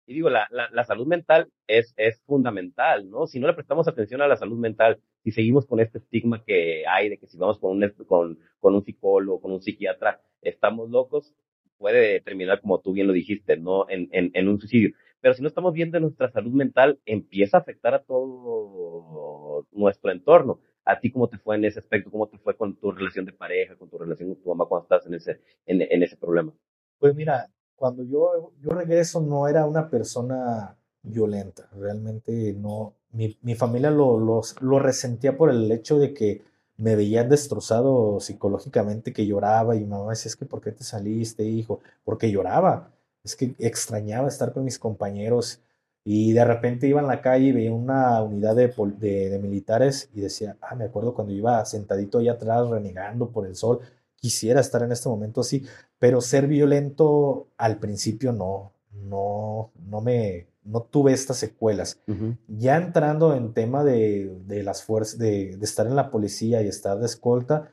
Y digo, la, la, salud mental es, es fundamental, ¿no? Si no le prestamos atención a la salud mental, si seguimos con este estigma que hay de que si vamos con un, con, con un psicólogo, con un psiquiatra, estamos locos, puede terminar, como tú bien lo dijiste, ¿no? En, en, un suicidio. Pero si no estamos viendo nuestra salud mental, empieza a afectar a todo nuestro entorno. ¿A ti cómo te fue en ese aspecto? ¿Cómo te fue con tu relación de pareja, con tu relación con tu mamá cuando estás en ese, en ese problema? Pues mira, cuando yo, yo regreso no era una persona violenta, realmente no, mi, mi familia lo, lo, resentía por el hecho de que me veían destrozado psicológicamente, que lloraba y mi mamá decía, es que ¿por qué te saliste, hijo? Porque lloraba, es que extrañaba estar con mis compañeros y de repente iba en la calle y veía una unidad de, de, de militares y decía, ah, me acuerdo cuando iba sentadito allá atrás renegando por el sol, quisiera estar en este momento así, pero ser violento al principio no, no, no me, no tuve estas secuelas. Ya entrando en tema de, de las fuerzas, de, de, estar en la policía y estar de escolta,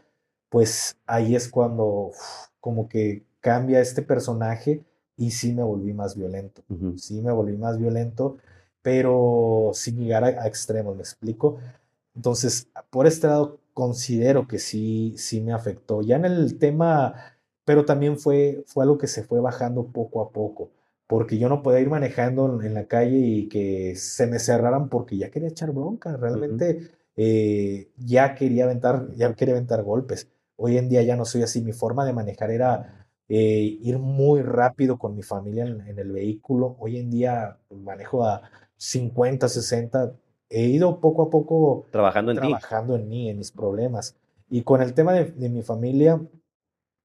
pues ahí es cuando como que cambia este personaje y sí me volví más violento. Sí me volví más violento, pero sin llegar a extremos, ¿me explico? Entonces, por este lado, considero que sí, sí me afectó. Ya en el tema, pero también fue, fue algo que se fue bajando poco a poco, porque yo no podía ir manejando en la calle y que se me cerraran porque ya quería echar bronca, realmente eh, ya quería aventar, ya quería aventar golpes. Hoy en día ya no soy así, mi forma de manejar era eh, ir muy rápido con mi familia en, en el vehículo. Hoy en día manejo a 50, 60, he ido poco a poco trabajando en trabajando en mí, en mis problemas. Y con el tema de, de, mi familia,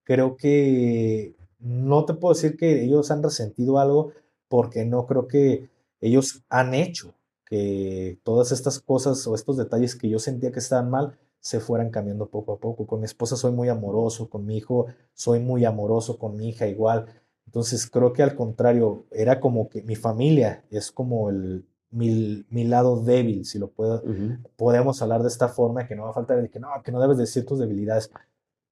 creo que no te puedo decir que ellos han resentido algo, porque no creo que ellos han hecho que todas estas cosas o estos detalles que yo sentía que estaban mal se fueran cambiando poco a poco. Con mi esposa soy muy amoroso, con mi hijo soy muy amoroso, con mi hija igual. Entonces creo que al contrario, era como que mi familia es como el, mi, mi, lado débil, si lo puedo, podemos hablar de esta forma, que no va a faltar el que no, que no debes decir tus debilidades.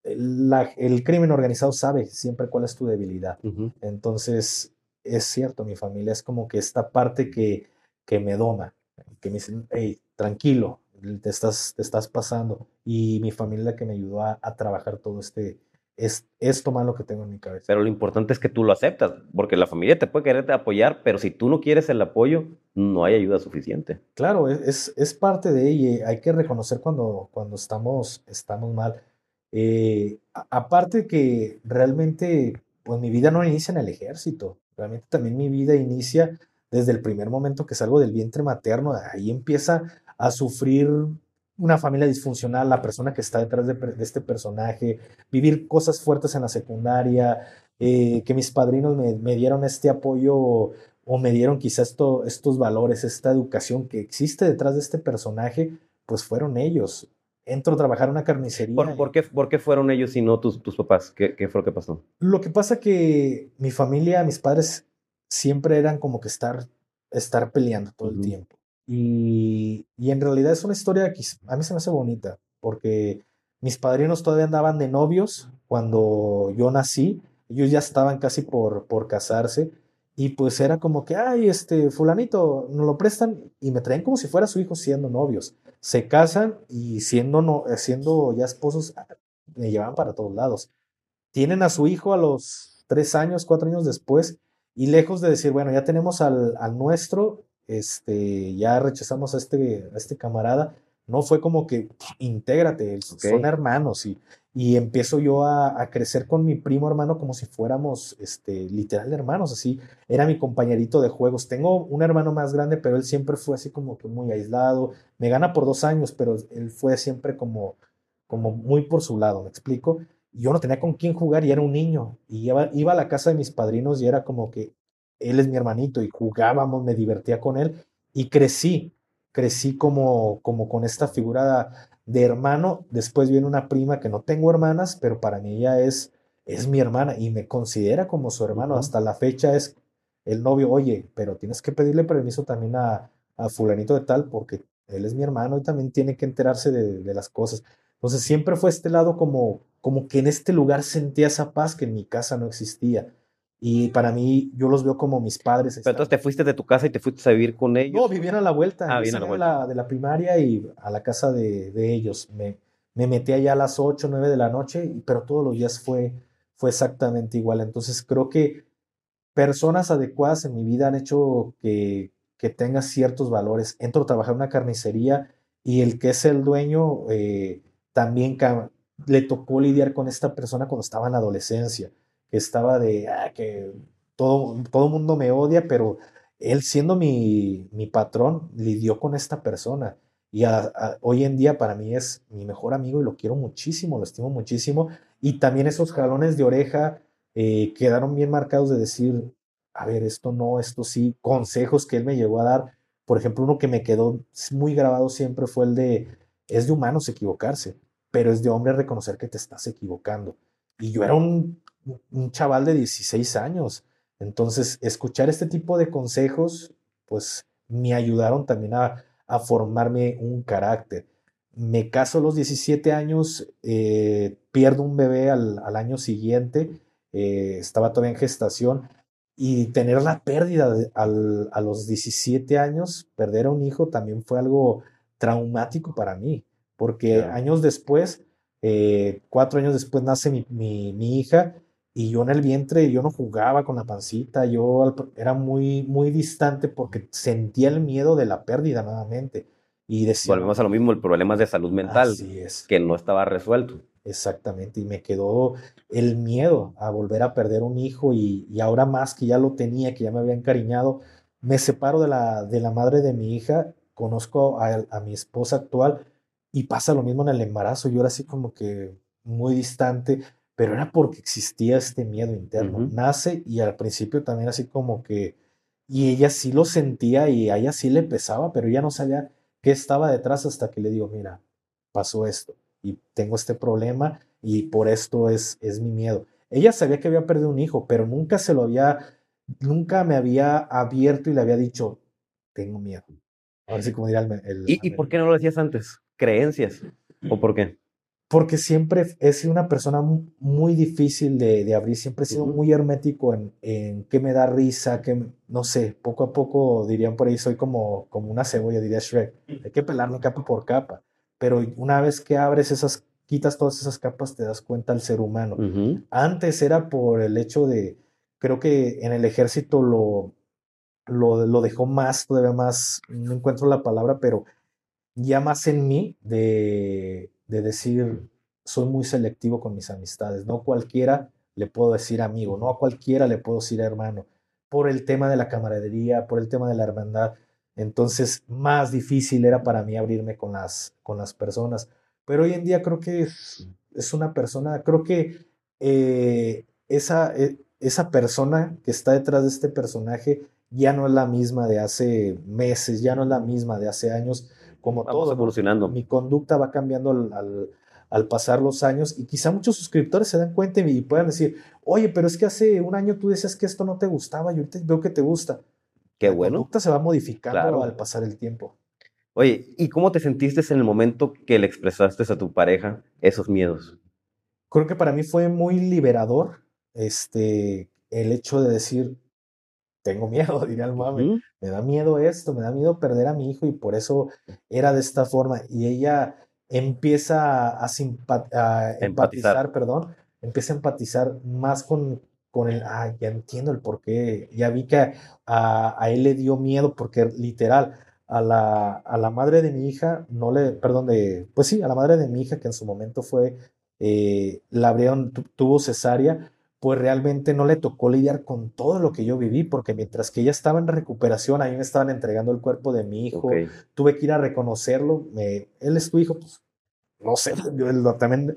La, el crimen organizado sabe siempre cuál es tu debilidad. Entonces, es cierto, mi familia es como que esta parte que, que me doma, que me dicen, hey, tranquilo, te estás, te estás pasando. Y mi familia que me ayudó a, a trabajar todo este, es esto lo que tengo en mi cabeza. Pero lo importante es que tú lo aceptas, porque la familia te puede querer apoyar, pero si tú no quieres el apoyo, no hay ayuda suficiente. Claro, es, es parte de ella. Hay que reconocer cuando, cuando estamos, estamos mal. Eh, aparte que realmente, pues mi vida no inicia en el ejército. Realmente también mi vida inicia desde el primer momento que salgo del vientre materno. Ahí empieza a sufrir una familia disfuncional, la persona que está detrás de, este personaje, vivir cosas fuertes en la secundaria, eh, que mis padrinos me, dieron este apoyo o me dieron quizás esto, estos valores, esta educación que existe detrás de este personaje, pues fueron ellos. Entro a trabajar en una carnicería. ¿Por, qué, ¿Por, qué, fueron ellos y no tus, tus papás? ¿Qué, ¿Qué, fue lo que pasó? Lo que pasa que mi familia, mis padres siempre eran como que estar, estar peleando todo el tiempo. Y, y, en realidad es una historia que a mí se me hace bonita, porque mis padrinos todavía andaban de novios cuando yo nací, ellos ya estaban casi por, por casarse, y pues era como que, ay, este, fulanito, nos lo prestan y me traen como si fuera su hijo siendo novios. Se casan y siendo, no, siendo ya esposos, ah, me llevan para todos lados. Tienen a su hijo a los tres años, cuatro años después, y lejos de decir, bueno, ya tenemos al, al nuestro, este, ya rechazamos a este, a este camarada, no fue como que intégrate, son hermanos y, y empiezo yo a, a, crecer con mi primo hermano como si fuéramos este, literal hermanos, así era mi compañerito de juegos. Tengo un hermano más grande, pero él siempre fue así como que muy aislado, me gana por dos años, pero él fue siempre como, como muy por su lado, ¿me explico? yo no tenía con quién jugar y era un niño. Y iba, iba a la casa de mis padrinos y era como que él es mi hermanito y jugábamos, me divertía con él y crecí, crecí como, como con esta figura de hermano. Después viene una prima que no tengo hermanas, pero para mí ella es, es mi hermana y me considera como su hermano. Hasta la fecha es el novio, oye, pero tienes que pedirle permiso también a, a fulanito de tal porque él es mi hermano y también tiene que enterarse de, de las cosas. Entonces siempre fue este lado como, como que en este lugar sentía esa paz que en mi casa no existía. Y para mí, yo los veo como mis padres. Pero entonces te fuiste de tu casa y te fuiste a vivir con ellos. No, vivían a la vuelta. Ah, bien a la vuelta. De la, primaria y a la casa de, de ellos. Me, me, metí allá a las 8, 9 de la noche, pero todos los días fue, fue exactamente igual. Entonces creo que personas adecuadas en mi vida han hecho que, que tenga ciertos valores. Entro a trabajar en una carnicería y el que es el dueño eh, también le tocó lidiar con esta persona cuando estaba en la adolescencia, que estaba de, ah, que todo, todo mundo me odia, pero él siendo mi, mi patrón, lidió con esta persona. Y hoy en día para mí es mi mejor amigo y lo quiero muchísimo, lo estimo muchísimo. Y también esos jalones de oreja eh, quedaron bien marcados de decir, a ver, esto no, esto sí, consejos que él me llegó a dar. Por ejemplo, uno que me quedó muy grabado siempre fue el de, es de humanos equivocarse pero es de hombre reconocer que te estás equivocando. Y yo era un, un chaval de 16 años, entonces escuchar este tipo de consejos, pues me ayudaron también a, a formarme un carácter. Me caso a los 17 años, eh, pierdo un bebé al, al año siguiente, eh, estaba todavía en gestación, y tener la pérdida al, a los 17 años, perder a un hijo también fue algo traumático para mí porque años después, eh, cuatro años después nace mi, mi, hija y yo en el vientre, yo no jugaba con la pancita, yo era muy, muy distante porque sentía el miedo de la pérdida nuevamente. Y decía, Volvemos a lo mismo, el problema de salud mental, es. que no estaba resuelto. Exactamente, y me quedó el miedo a volver a perder un hijo y, y, ahora más que ya lo tenía, que ya me había encariñado, me separo de la, de la madre de mi hija, conozco a, a mi esposa actual, y pasa lo mismo en el embarazo. Yo era así como que muy distante, pero era porque existía este miedo interno. Nace y al principio también así como que, y ella sí lo sentía y a ella sí le pesaba, pero ella no sabía qué estaba detrás hasta que le digo, mira, pasó esto y tengo este problema y por esto es, es mi miedo. Ella sabía que había perdido un hijo, pero nunca se lo había, nunca me había abierto y le había dicho, tengo miedo. Ahora sí, como dirá el... ¿Y, ¿Y por qué no lo decías antes? creencias? ¿O por qué? Porque siempre he sido una persona muy difícil de, abrir, siempre he sido muy hermético en, en qué me da risa, que no sé, poco a poco dirían por ahí, soy como, como una cebolla, diría Shrek, hay que pelarlo capa por capa, pero una vez que abres esas, quitas todas esas capas, te das cuenta al ser humano. Antes era por el hecho de, creo que en el ejército lo, lo, lo dejó más, todavía más, no encuentro la palabra, pero ya más en mí de, de decir, soy muy selectivo con mis amistades, no cualquiera le puedo decir amigo, no a cualquiera le puedo decir hermano, por el tema de la camaradería, por el tema de la hermandad. Entonces, más difícil era para mí abrirme con las, con las personas. Pero hoy en día creo que es, una persona, creo que eh, esa, e, esa persona que está detrás de este personaje ya no es la misma de hace meses, ya no es la misma de hace años como todo. evolucionando. Mi conducta va cambiando al, al pasar los años y quizá muchos suscriptores se dan cuenta y puedan decir, oye, pero es que hace un año tú decías que esto no te gustaba y ahorita veo que te gusta. Qué bueno. La conducta se va modificando al pasar el tiempo. Oye, ¿y cómo te sentiste en el momento que le expresaste a tu pareja esos miedos? Creo que para mí fue muy liberador este, el hecho de decir, tengo miedo, diría el mami, me da miedo esto, me da miedo perder a mi hijo y por eso era de esta forma. Y ella empieza a, empatizar, perdón, empieza a empatizar más con, con el, ah, ya entiendo el por qué, ya vi que a, a él le dio miedo porque literal, a la, a la madre de mi hija, no le, perdón, de, pues sí, a la madre de mi hija que en su momento fue, eh, la abrieron, tuvo cesárea, pues realmente no le tocó lidiar con todo lo que yo viví, porque mientras que ella estaba en recuperación, a mí me estaban entregando el cuerpo de mi hijo, tuve que ir a reconocerlo, me, él es tu hijo, pues no sé, yo lo, también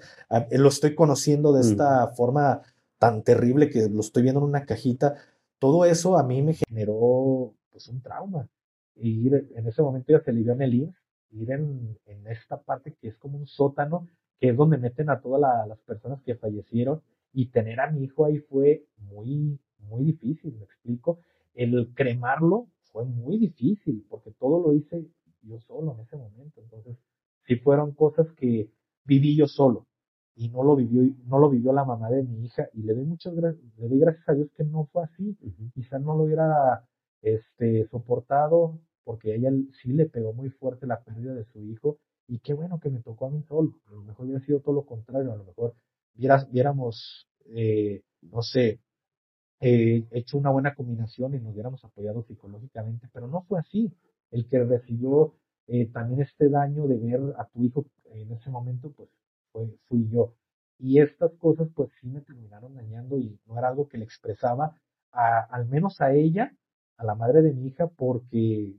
lo estoy conociendo de esta forma tan terrible que lo estoy viendo en una cajita, todo eso a mí me generó pues un trauma. Y ir, en ese momento ya se lidió en el IMSS, ir en, en, esta parte que es como un sótano, que es donde meten a todas las personas que fallecieron, y tener a mi hijo ahí fue muy, muy difícil, me explico. El cremarlo fue muy difícil porque todo lo hice yo solo en ese momento. Entonces, sí fueron cosas que viví yo solo y no lo vivió, no lo vivió la mamá de mi hija y le doy muchas gracias, le doy gracias a Dios que no fue así. Quizás no lo hubiera este, soportado porque a ella sí le pegó muy fuerte la pérdida de su hijo y qué bueno que me tocó a mí solo. A lo mejor hubiera sido todo lo contrario, a lo mejor viéramos, eh, no sé, eh, hecho una buena combinación y nos hubiéramos apoyado psicológicamente, pero no fue así. El que recibió eh, también este daño de ver a tu hijo en ese momento, pues fue, fui yo. Y estas cosas, pues sí me terminaron dañando y no era algo que le expresaba, a, al menos a ella, a la madre de mi hija, porque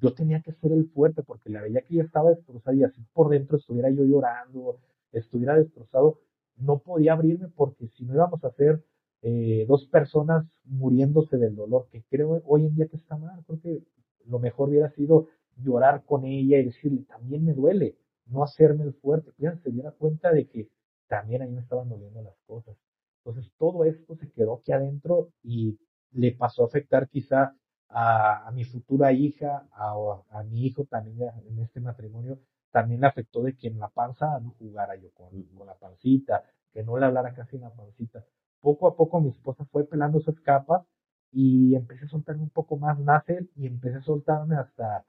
yo tenía que ser el fuerte, porque la veía que ella estaba destrozada y así por dentro estuviera yo llorando, estuviera destrozado, no podía abrirme porque si no íbamos a ser eh, dos personas muriéndose del dolor, que creo hoy en día que está mal, creo que lo mejor hubiera sido llorar con ella y decirle, también me duele, no hacerme el fuerte, que se diera cuenta de que también a mí me estaban doliendo las cosas. Entonces todo esto se quedó aquí adentro y le pasó a afectar quizá a, mi futura hija, a, mi hijo también en este matrimonio, también le afectó de que en la panza no jugara yo con, la pancita, que no le hablara casi en la pancita. Poco a poco mi esposa fue pelando esas capas y empecé a soltarme un poco más Nacel y empecé a soltarme hasta,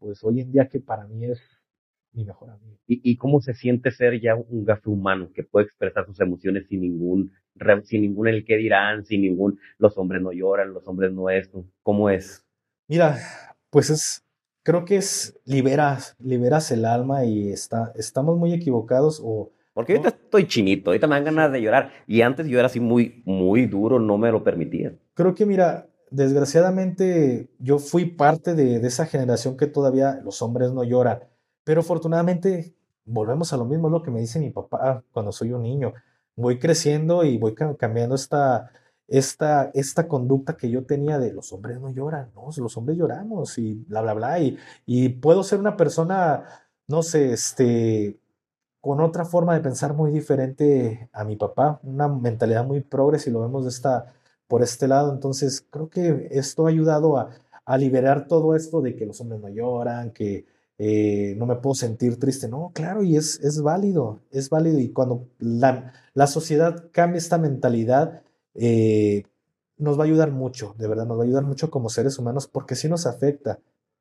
pues hoy en día que para mí es mi mejor amigo. ¿Y, cómo se siente ser ya un gafe humano que puede expresar sus emociones sin ningún, sin ningún el que dirán, sin ningún, los hombres no lloran, los hombres no esto? ¿Cómo es? Mira, pues es, creo que es liberas, liberas el alma y está, estamos muy equivocados o... Porque ahorita estoy chinito, ahorita me dan ganas de llorar y antes yo era así muy, muy duro, no me lo permitía. Creo que mira, desgraciadamente yo fui parte de, de esa generación que todavía los hombres no lloran, pero afortunadamente volvemos a lo mismo, es lo que me dice mi papá cuando soy un niño. Voy creciendo y voy cambiando esta, esta, esta conducta que yo tenía de los hombres no lloran, no, los hombres lloramos y bla, bla, bla, y, puedo ser una persona, no sé, este, con otra forma de pensar muy diferente a mi papá, una mentalidad muy progre si lo vemos de esta, por este lado, entonces creo que esto ha ayudado a, a liberar todo esto de que los hombres no lloran, que eh, no me puedo sentir triste, no, claro, y es, es válido, es válido, y cuando la, la sociedad cambia esta mentalidad, eh, nos va a ayudar mucho, de verdad, nos va a ayudar mucho como seres humanos porque si nos afecta.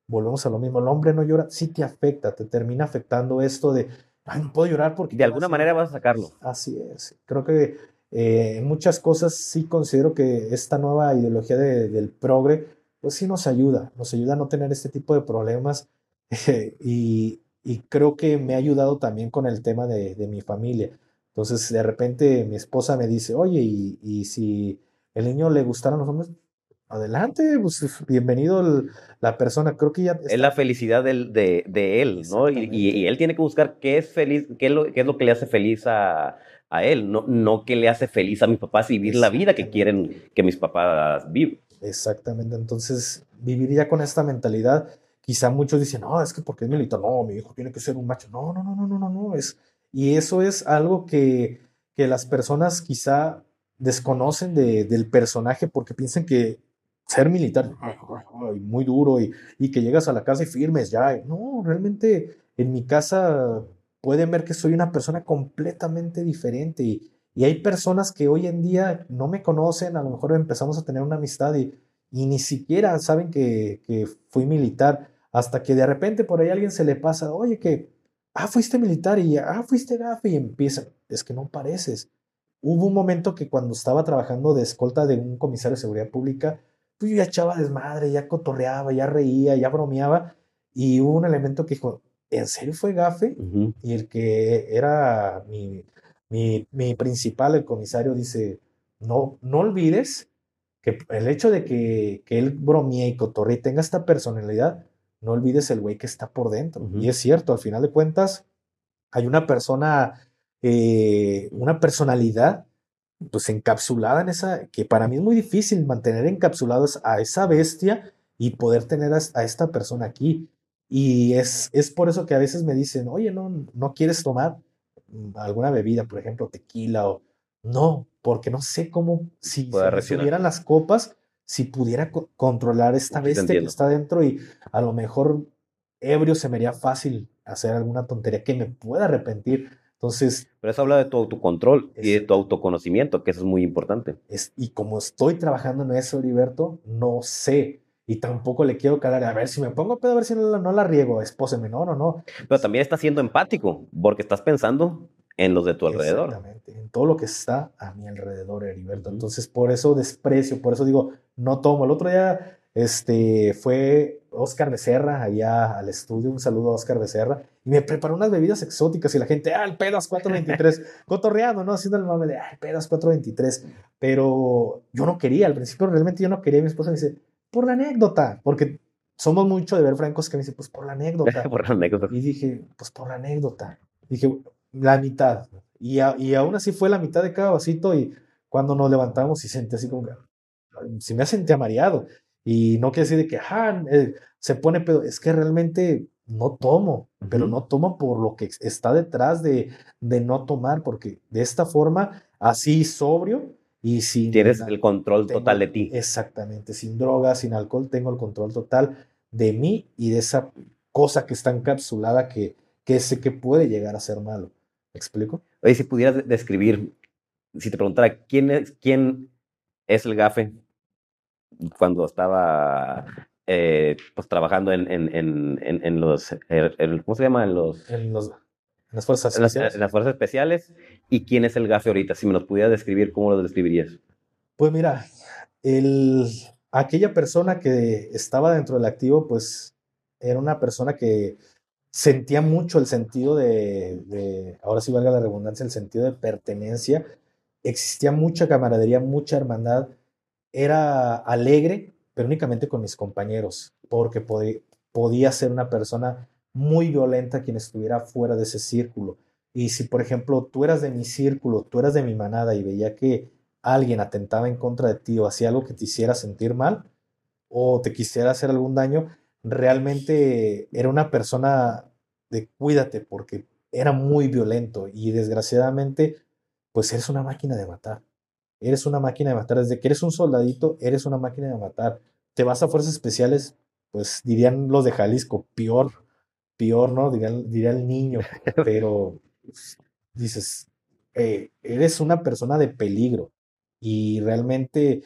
Volvemos a lo mismo, el hombre no llora, sí te afecta, te termina afectando esto de, ay, no puedo llorar porque... De alguna manera vas a sacarlo. Así es, creo que eh, en muchas cosas sí considero que esta nueva ideología del progre, pues sí nos ayuda, nos ayuda a no tener este tipo de problemas y, y, creo que me ha ayudado también con el tema de, de mi familia. Entonces, de repente mi esposa me dice, oye, y, si el niño le gustaron los hombres, adelante, pues bienvenido la persona. Creo que ya... Es la felicidad de, de, él, ¿no? Y, él tiene que buscar qué es feliz, qué es lo, qué es lo que le hace feliz a, a él, no, no qué le hace feliz a mis papás y vivir la vida que quieren que mis papás vivan. Exactamente, entonces vivir ya con esta mentalidad, quizá muchos dicen, no, es que porque es militar, no, mi hijo tiene que ser un macho. No, no, no, no, no, no, no, es Y eso es algo que, que las personas quizá desconocen de, del personaje porque piensan que ser militar muy duro y, y, que llegas a la casa y firmes ya. No, realmente en mi casa pueden ver que soy una persona completamente diferente y, y hay personas que hoy en día no me conocen, a lo mejor empezamos a tener una amistad y, y ni siquiera saben que, que, fui militar, hasta que de repente por ahí alguien se le pasa, oye, que, ah, fuiste militar y, ah, fuiste gafe y empieza, es que no pareces. Hubo un momento que cuando estaba trabajando de escolta de un comisario de seguridad pública, pues yo ya echaba desmadre, ya cotorreaba, ya reía, ya bromeaba, y hubo un elemento que dijo, ¿en serio fue gafe? Y el que era mi mi, mi principal, el comisario, dice, no, no olvides que el hecho de que, que él bromee y cotorre y tenga esta personalidad, no olvides el güey que está por dentro. Y es cierto, al final de cuentas, hay una persona, eh, una personalidad, pues encapsulada en esa, que para mí es muy difícil mantener encapsulados a esa bestia y poder tener a, a, esta persona aquí. Y es, es por eso que a veces me dicen, oye, no, no quieres tomar alguna bebida, por ejemplo, tequila o no, porque no sé cómo, si tuvieran las copas, si pudiera controlar esta bestia que está dentro y a lo mejor ebrio se me haría fácil hacer alguna tontería que me pueda arrepentir. Entonces. Pero eso habla de tu autocontrol y de tu autoconocimiento, que eso es muy importante. Es, y como estoy trabajando en eso, Heriberto, no sé y tampoco le quiero calar, a ver si me pongo pedo, a ver si no, no la riego, espóseme, no, no, no. Pero también estás siendo empático, porque estás pensando en los de tu alrededor. Exactamente, en todo lo que está a mi alrededor, Heriberto. Entonces, por eso desprecio, por eso digo, no tomo. El otro día este, fue Oscar Becerra allá al estudio, un saludo a Oscar Becerra, y me preparó unas bebidas exóticas y la gente, ah, el pedas 423, cotorreando, ¿no? Haciendo el mame de, ah, el pedas 423. Pero yo no quería, al principio realmente yo no quería, mi esposa me dice, por la anécdota, porque somos mucho de ver francos que me dicen, pues por la anécdota. por la anécdota. Y dije, pues por la anécdota. Dije, la mitad. Y, y aún así fue la mitad de cada vasito y cuando nos levantamos y senté así como que, si me sentía mareado. Y no quiere decir de que, ah, eh, se pone pedo. Es que realmente no tomo, pero no tomo por lo que está detrás de, de no tomar, porque de esta forma, así sobrio, y sin... Tienes el control total de ti. Exactamente, sin drogas, sin alcohol, tengo el control total de mí y de esa cosa que está encapsulada que, que sé que puede llegar a ser malo. ¿Me explico? Oye, si pudieras describir, si te preguntara quién es, quién es el gafe cuando estaba eh, pues trabajando en, en, en, en los, ¿cómo se llama? En los, en los en las fuerzas especiales. En las, fuerzas especiales. ¿Y quién es el gafe ahorita? Si me los pudieras describir, ¿cómo lo describirías? Pues mira, el, aquella persona que estaba dentro del activo, pues era una persona que sentía mucho el sentido de, de, ahora sí valga la redundancia, el sentido de pertenencia. Existía mucha camaradería, mucha hermandad. Era alegre, pero únicamente con mis compañeros, porque podía, podía ser una persona muy violenta quien estuviera fuera de ese círculo. Y si, por ejemplo, tú eras de mi círculo, tú eras de mi manada y veía que alguien atentaba en contra de ti o hacía algo que te hiciera sentir mal o te quisiera hacer algún daño, realmente era una persona de cuídate porque era muy violento y desgraciadamente, pues eres una máquina de matar. Eres una máquina de matar. Desde que eres un soldadito, eres una máquina de matar. Te vas a fuerzas especiales, pues dirían los de Jalisco, peor peor, ¿no? Diría, el niño, pero dices, eh, eres una persona de peligro y realmente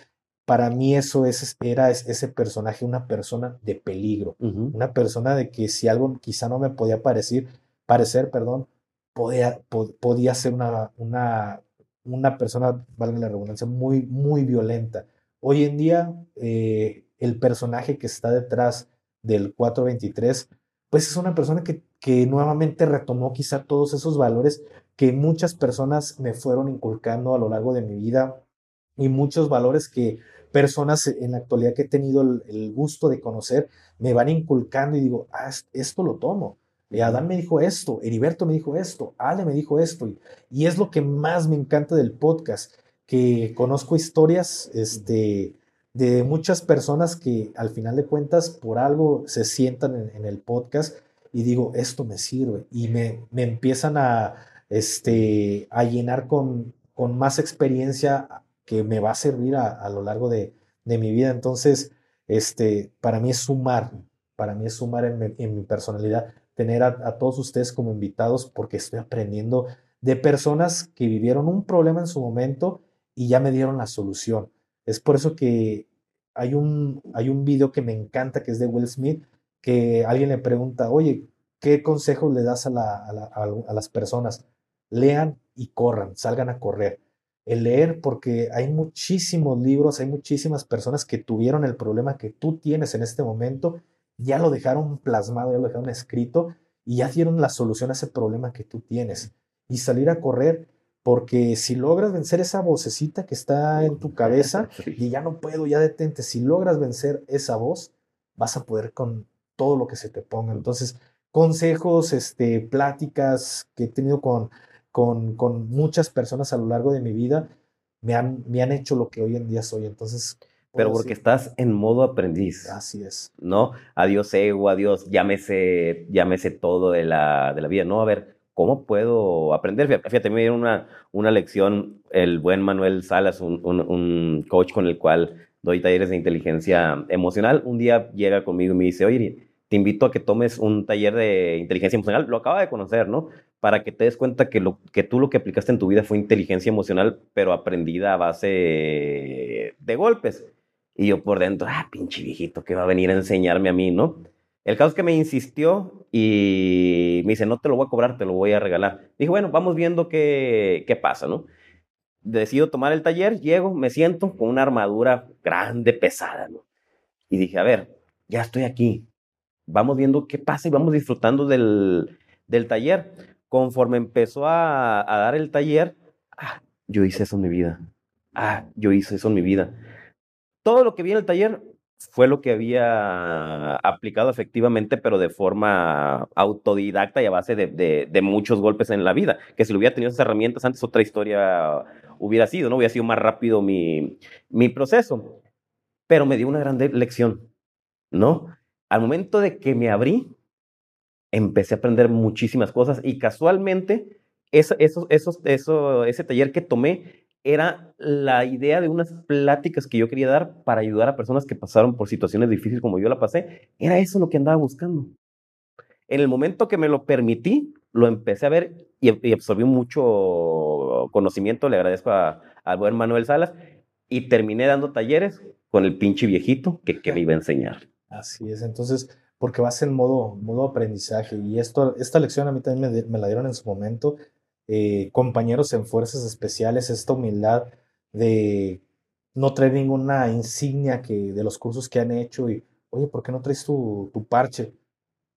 para mí eso es, era ese personaje, una persona de peligro, una persona de que si algo quizá no me podía parecer, parecer, perdón, podía, podía ser una, una, una persona, valga la redundancia, muy, muy violenta. Hoy en día, eh, el personaje que está detrás del 423 pues es una persona que, que nuevamente retomó quizá todos esos valores que muchas personas me fueron inculcando a lo largo de mi vida y muchos valores que personas en la actualidad que he tenido el, gusto de conocer me van inculcando y digo, ah, esto lo tomo. Y Adán me dijo esto, Heriberto me dijo esto, Ale me dijo esto. Y, y, es lo que más me encanta del podcast, que conozco historias este, de muchas personas que al final de cuentas por algo se sientan en, el podcast y digo, esto me sirve y me, me empiezan a, este, a llenar con, con más experiencia que me va a servir a, lo largo de, mi vida. Entonces, este, para mí es sumar, para mí es sumar en, mi personalidad, tener a, todos ustedes como invitados porque estoy aprendiendo de personas que vivieron un problema en su momento y ya me dieron la solución. Es por eso que hay un, hay un video que me encanta que es de Will Smith, que alguien le pregunta, oye, ¿qué consejos le das a, a las personas? Lean y corran, salgan a correr el leer, porque hay muchísimos libros, hay muchísimas personas que tuvieron el problema que tú tienes en este momento, ya lo dejaron plasmado, ya lo dejaron escrito y ya dieron la solución a ese problema que tú tienes. Y salir a correr, porque si logras vencer esa vocecita que está en tu cabeza y ya no puedo, ya detente, si logras vencer esa voz, vas a poder con todo lo que se te ponga. Entonces, consejos, este, pláticas que he tenido con con, con, muchas personas a lo largo de mi vida me han, me han hecho lo que hoy en día soy. Entonces. Pero porque estás en modo aprendiz. Así es. ¿No? Adiós ego, adiós, llámese, llámese todo de la, de la vida. No, a ver, ¿cómo puedo aprender? Fíjate, me dieron una, una lección el buen Manuel Salas, un, un, un, coach con el cual doy talleres de inteligencia emocional. Un día llega conmigo y me dice, oye, invito a que tomes un taller de inteligencia emocional. Lo acaba de conocer, ¿no? Para que te des cuenta que, lo, que tú lo que aplicaste en tu vida fue inteligencia emocional, pero aprendida a base de golpes. Y yo por dentro, ah, pinche viejito, que va a venir a enseñarme a mí, ¿no? El caso es que me insistió y me dice, no te lo voy a cobrar, te lo voy a regalar. Dije, bueno, vamos viendo qué, qué pasa, ¿no? Decido tomar el taller, llego, me siento con una armadura grande, pesada, ¿no? Y dije, a ver, ya estoy aquí, vamos viendo qué pasa y vamos disfrutando del, del taller. Conforme empezó a, a, dar el taller, ah, yo hice eso en mi vida. Ah, yo hice eso en mi vida. Todo lo que vi en el taller fue lo que había aplicado efectivamente, pero de forma autodidacta y a base de, de, de, muchos golpes en la vida. Que si lo hubiera tenido esas herramientas antes, otra historia hubiera sido, ¿no? Hubiera sido más rápido mi, mi proceso. Pero me dio una gran lección, ¿no? Al momento de que me abrí, empecé a aprender muchísimas cosas y casualmente eso, eso, eso, ese taller que tomé era la idea de unas pláticas que yo quería dar para ayudar a personas que pasaron por situaciones difíciles como yo la pasé. Era eso lo que andaba buscando. En el momento que me lo permití, lo empecé a ver y, absorbí mucho conocimiento. Le agradezco al buen Manuel Salas y terminé dando talleres con el pinche viejito que, que me iba a enseñar. Así es, entonces, porque vas en modo, modo aprendizaje y esto, esta lección a mí también me, la dieron en su momento, eh, compañeros en fuerzas especiales, esta humildad de no traer ninguna insignia que, de los cursos que han hecho y, oye, ¿por qué no traes tu, tu parche?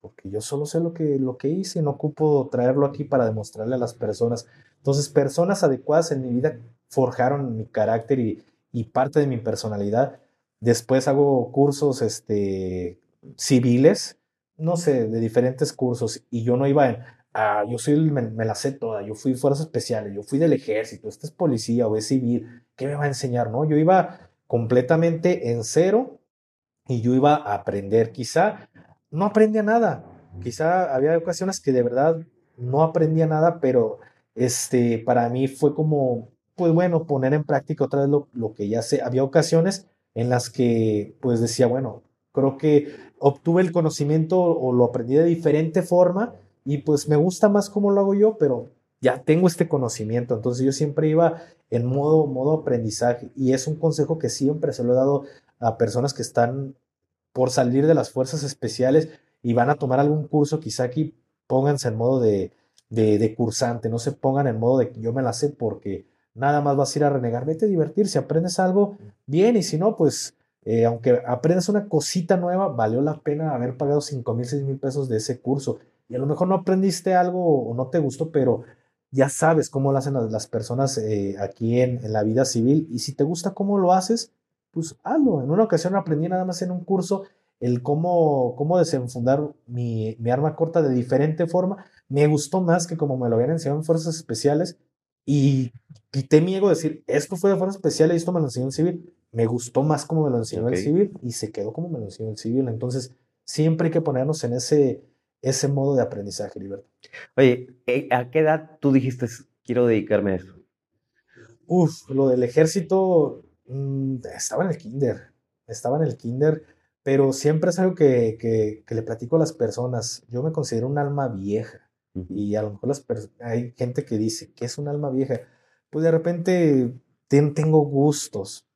Porque yo solo sé lo que, lo que hice y no ocupo traerlo aquí para demostrarle a las personas. Entonces, personas adecuadas en mi vida forjaron mi carácter y, y parte de mi personalidad Después hago cursos este, civiles, no sé, de diferentes cursos. Y yo no iba en, ah, yo soy, me, me, la sé toda, yo fui fuerzas especiales, yo fui del ejército, este es policía o es civil, ¿qué me va a enseñar? No, yo iba completamente en cero y yo iba a aprender. Quizá no aprendía nada, quizá había ocasiones que de verdad no aprendía nada, pero este, para mí fue como, pues bueno, poner en práctica otra vez lo, lo que ya sé. Había ocasiones en las que pues decía, bueno, creo que obtuve el conocimiento o lo aprendí de diferente forma y pues me gusta más cómo lo hago yo, pero ya tengo este conocimiento, entonces yo siempre iba en modo, modo aprendizaje y es un consejo que siempre se lo he dado a personas que están por salir de las fuerzas especiales y van a tomar algún curso, quizá aquí pónganse en modo de, de, de cursante, no se pongan en modo de que yo me la sé porque nada más vas a ir a renegar, vete a divertir, si aprendes algo, bien, y si no, pues eh, aunque aprendas una cosita nueva, valió la pena haber pagado 5 mil, 6 mil pesos de ese curso. Y a lo mejor no aprendiste algo o no te gustó, pero ya sabes cómo lo hacen las, personas eh, aquí en, la vida civil. Y si te gusta cómo lo haces, pues hazlo. En una ocasión aprendí nada más en un curso el cómo, cómo desenfundar mi, mi arma corta de diferente forma. Me gustó más que como me lo habían enseñado en Fuerzas Especiales y quité mi ego de decir, esto fue de forma especial y esto me lo enseñó en civil. Me gustó más como me lo enseñó el civil y se quedó como me lo enseñó el civil. Entonces, siempre hay que ponernos en ese, ese modo de aprendizaje, Liberto. Oye, eh, ¿a qué edad tú dijiste quiero dedicarme a eso? Uf, lo del ejército mm, estaba en el kinder, estaba en el kinder, pero siempre es algo que, que, le platico a las personas. Yo me considero un alma vieja y a lo mejor hay gente que dice que es un alma vieja. Pues de repente tengo gustos,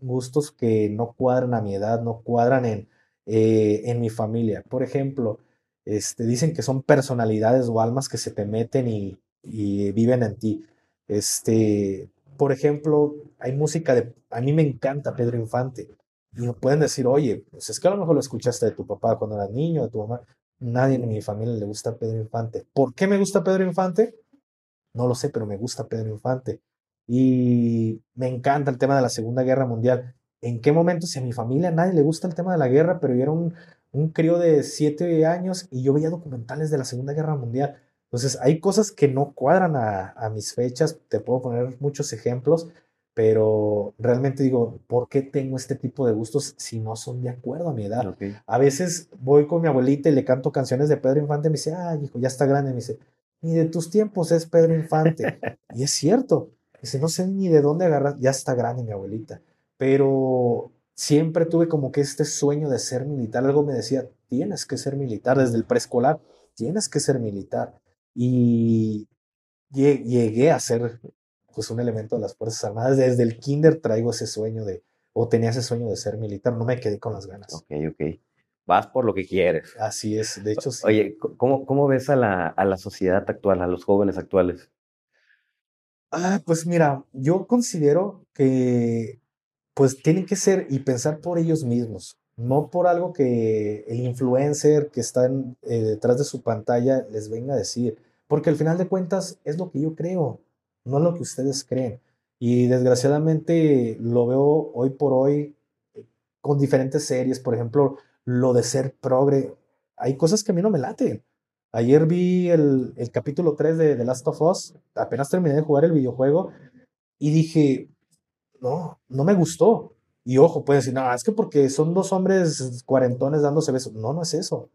gustos que no cuadran a mi edad, no cuadran en, eh, en mi familia. Por ejemplo, este, dicen que son personalidades o almas que se te meten y, y viven en ti. Este, por ejemplo, hay música de, a mí me encanta Pedro Infante. Y me pueden decir, oye, pues es que a lo mejor lo escuchaste de tu papá cuando eras niño, de tu mamá. Nadie en mi familia le gusta Pedro Infante. ¿Por qué me gusta Pedro Infante? No lo sé, pero me gusta Pedro Infante. Y me encanta el tema de la Segunda Guerra Mundial. ¿En qué momento? Si a mi familia nadie le gusta el tema de la guerra, pero yo era un, un crío de siete años y yo veía documentales de la Segunda Guerra Mundial. Entonces, hay cosas que no cuadran a, mis fechas, te puedo poner muchos ejemplos, pero realmente digo, ¿por qué tengo este tipo de gustos si no son de acuerdo a mi edad? A veces voy con mi abuelita y le canto canciones de Pedro Infante y me dice, ay, hijo, ya está grande. Me dice, ni de tus tiempos es Pedro Infante. y es cierto. Dice, no sé ni de dónde agarrar, ya está grande mi abuelita. Pero siempre tuve como que este sueño de ser militar. Algo me decía, tienes que ser militar desde el preescolar, tienes que ser militar y llegué a ser pues un elemento de las Fuerzas Armadas. Desde el kinder traigo ese sueño de, o tenía ese sueño de ser militar, no me quedé con las ganas. Ok, ok. Vas por lo que quieres. Así es, de hecho sí. Oye, ¿cómo, cómo ves a la, a la sociedad actual, a los jóvenes actuales? Ah, pues mira, yo considero que pues tienen que ser y pensar por ellos mismos no por algo que el influencer que está eh, detrás de su pantalla les venga a decir, porque al final de cuentas es lo que yo creo, no lo que ustedes creen. Y desgraciadamente lo veo hoy por hoy eh, con diferentes series, por ejemplo, lo de ser progre. Hay cosas que a mí no me laten. Ayer vi el, el capítulo 3 de The Last of Us, apenas terminé de jugar el videojuego y dije, no, no me gustó. Y ojo, pueden decir, no, es que porque son dos hombres cuarentones dándose besos. No, no es eso.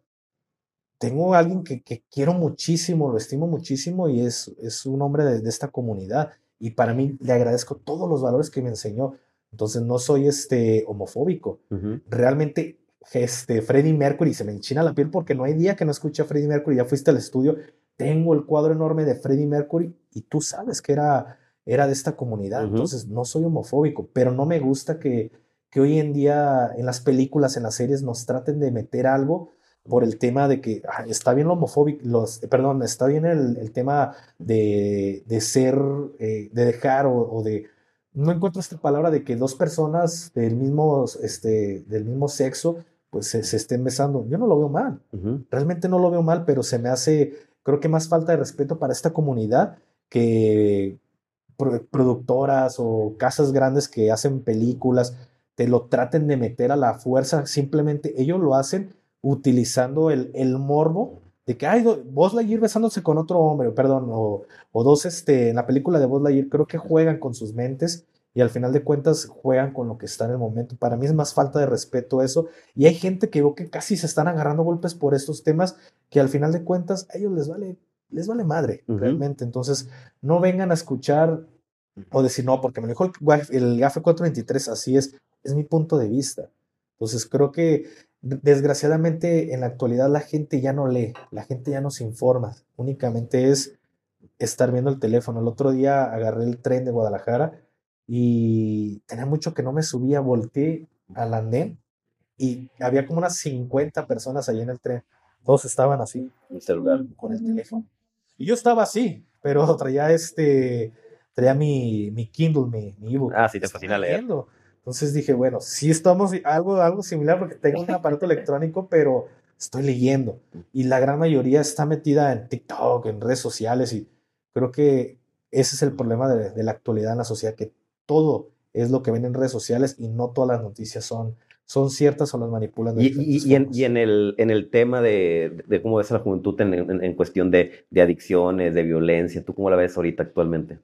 Tengo a alguien que, quiero muchísimo, lo estimo muchísimo y es, es un hombre de, esta comunidad. Y para mí le agradezco todos los valores que me enseñó. Entonces no soy este homofóbico. Realmente, este, Freddie Mercury, se me enchina la piel porque no hay día que no escuche a Freddie Mercury. Ya fuiste al estudio, tengo el cuadro enorme de Freddie Mercury y tú sabes que era era de esta comunidad. Entonces, no soy homofóbico, pero no me gusta que, que hoy en día en las películas, en las series, nos traten de meter algo por el tema de que ah, está bien lo homofóbico, los, perdón, está bien el, el tema de, de ser, eh, de dejar o, de, no encuentro esta palabra de que dos personas del mismo, este, del mismo sexo, pues se, estén besando. Yo no lo veo mal, realmente no lo veo mal, pero se me hace, creo que más falta de respeto para esta comunidad que, productoras o casas grandes que hacen películas te lo traten de meter a la fuerza, simplemente ellos lo hacen utilizando el, el morbo de que hay Buzz Lightyear besándose con otro hombre, perdón, o, o, dos, este, en la película de Buzz Lightyear, creo que juegan con sus mentes y al final de cuentas juegan con lo que está en el momento. Para mí es más falta de respeto eso. Y hay gente que veo que casi se están agarrando golpes por estos temas que al final de cuentas a ellos les vale les vale madre, realmente. Entonces, no vengan a escuchar o decir, no, porque me lo dijo el, GAFE 423, así es, es mi punto de vista. Entonces, creo que desgraciadamente en la actualidad la gente ya no lee, la gente ya no se informa, únicamente es estar viendo el teléfono. El otro día agarré el tren de Guadalajara y tenía mucho que no me subía, volteé al andén y había como unas 50 personas ahí en el tren. Todos estaban así, en el celular, con el teléfono. Y yo estaba así, pero traía este, traía mi, mi Kindle, mi, mi ebook. Ah, sí, te fascina leer. Entonces dije, bueno, sí estamos algo, algo similar porque tengo un aparato electrónico, pero estoy leyendo. Y la gran mayoría está metida en TikTok, en redes sociales, y creo que ese es el problema de, de la actualidad en la sociedad, que todo es lo que ven en redes sociales y no todas las noticias son son ciertas o las manipulan. y, y, en, y, en, el, en el tema de, de cómo ves a la juventud en, en, cuestión de, de, adicciones, de violencia, ¿tú cómo la ves ahorita actualmente?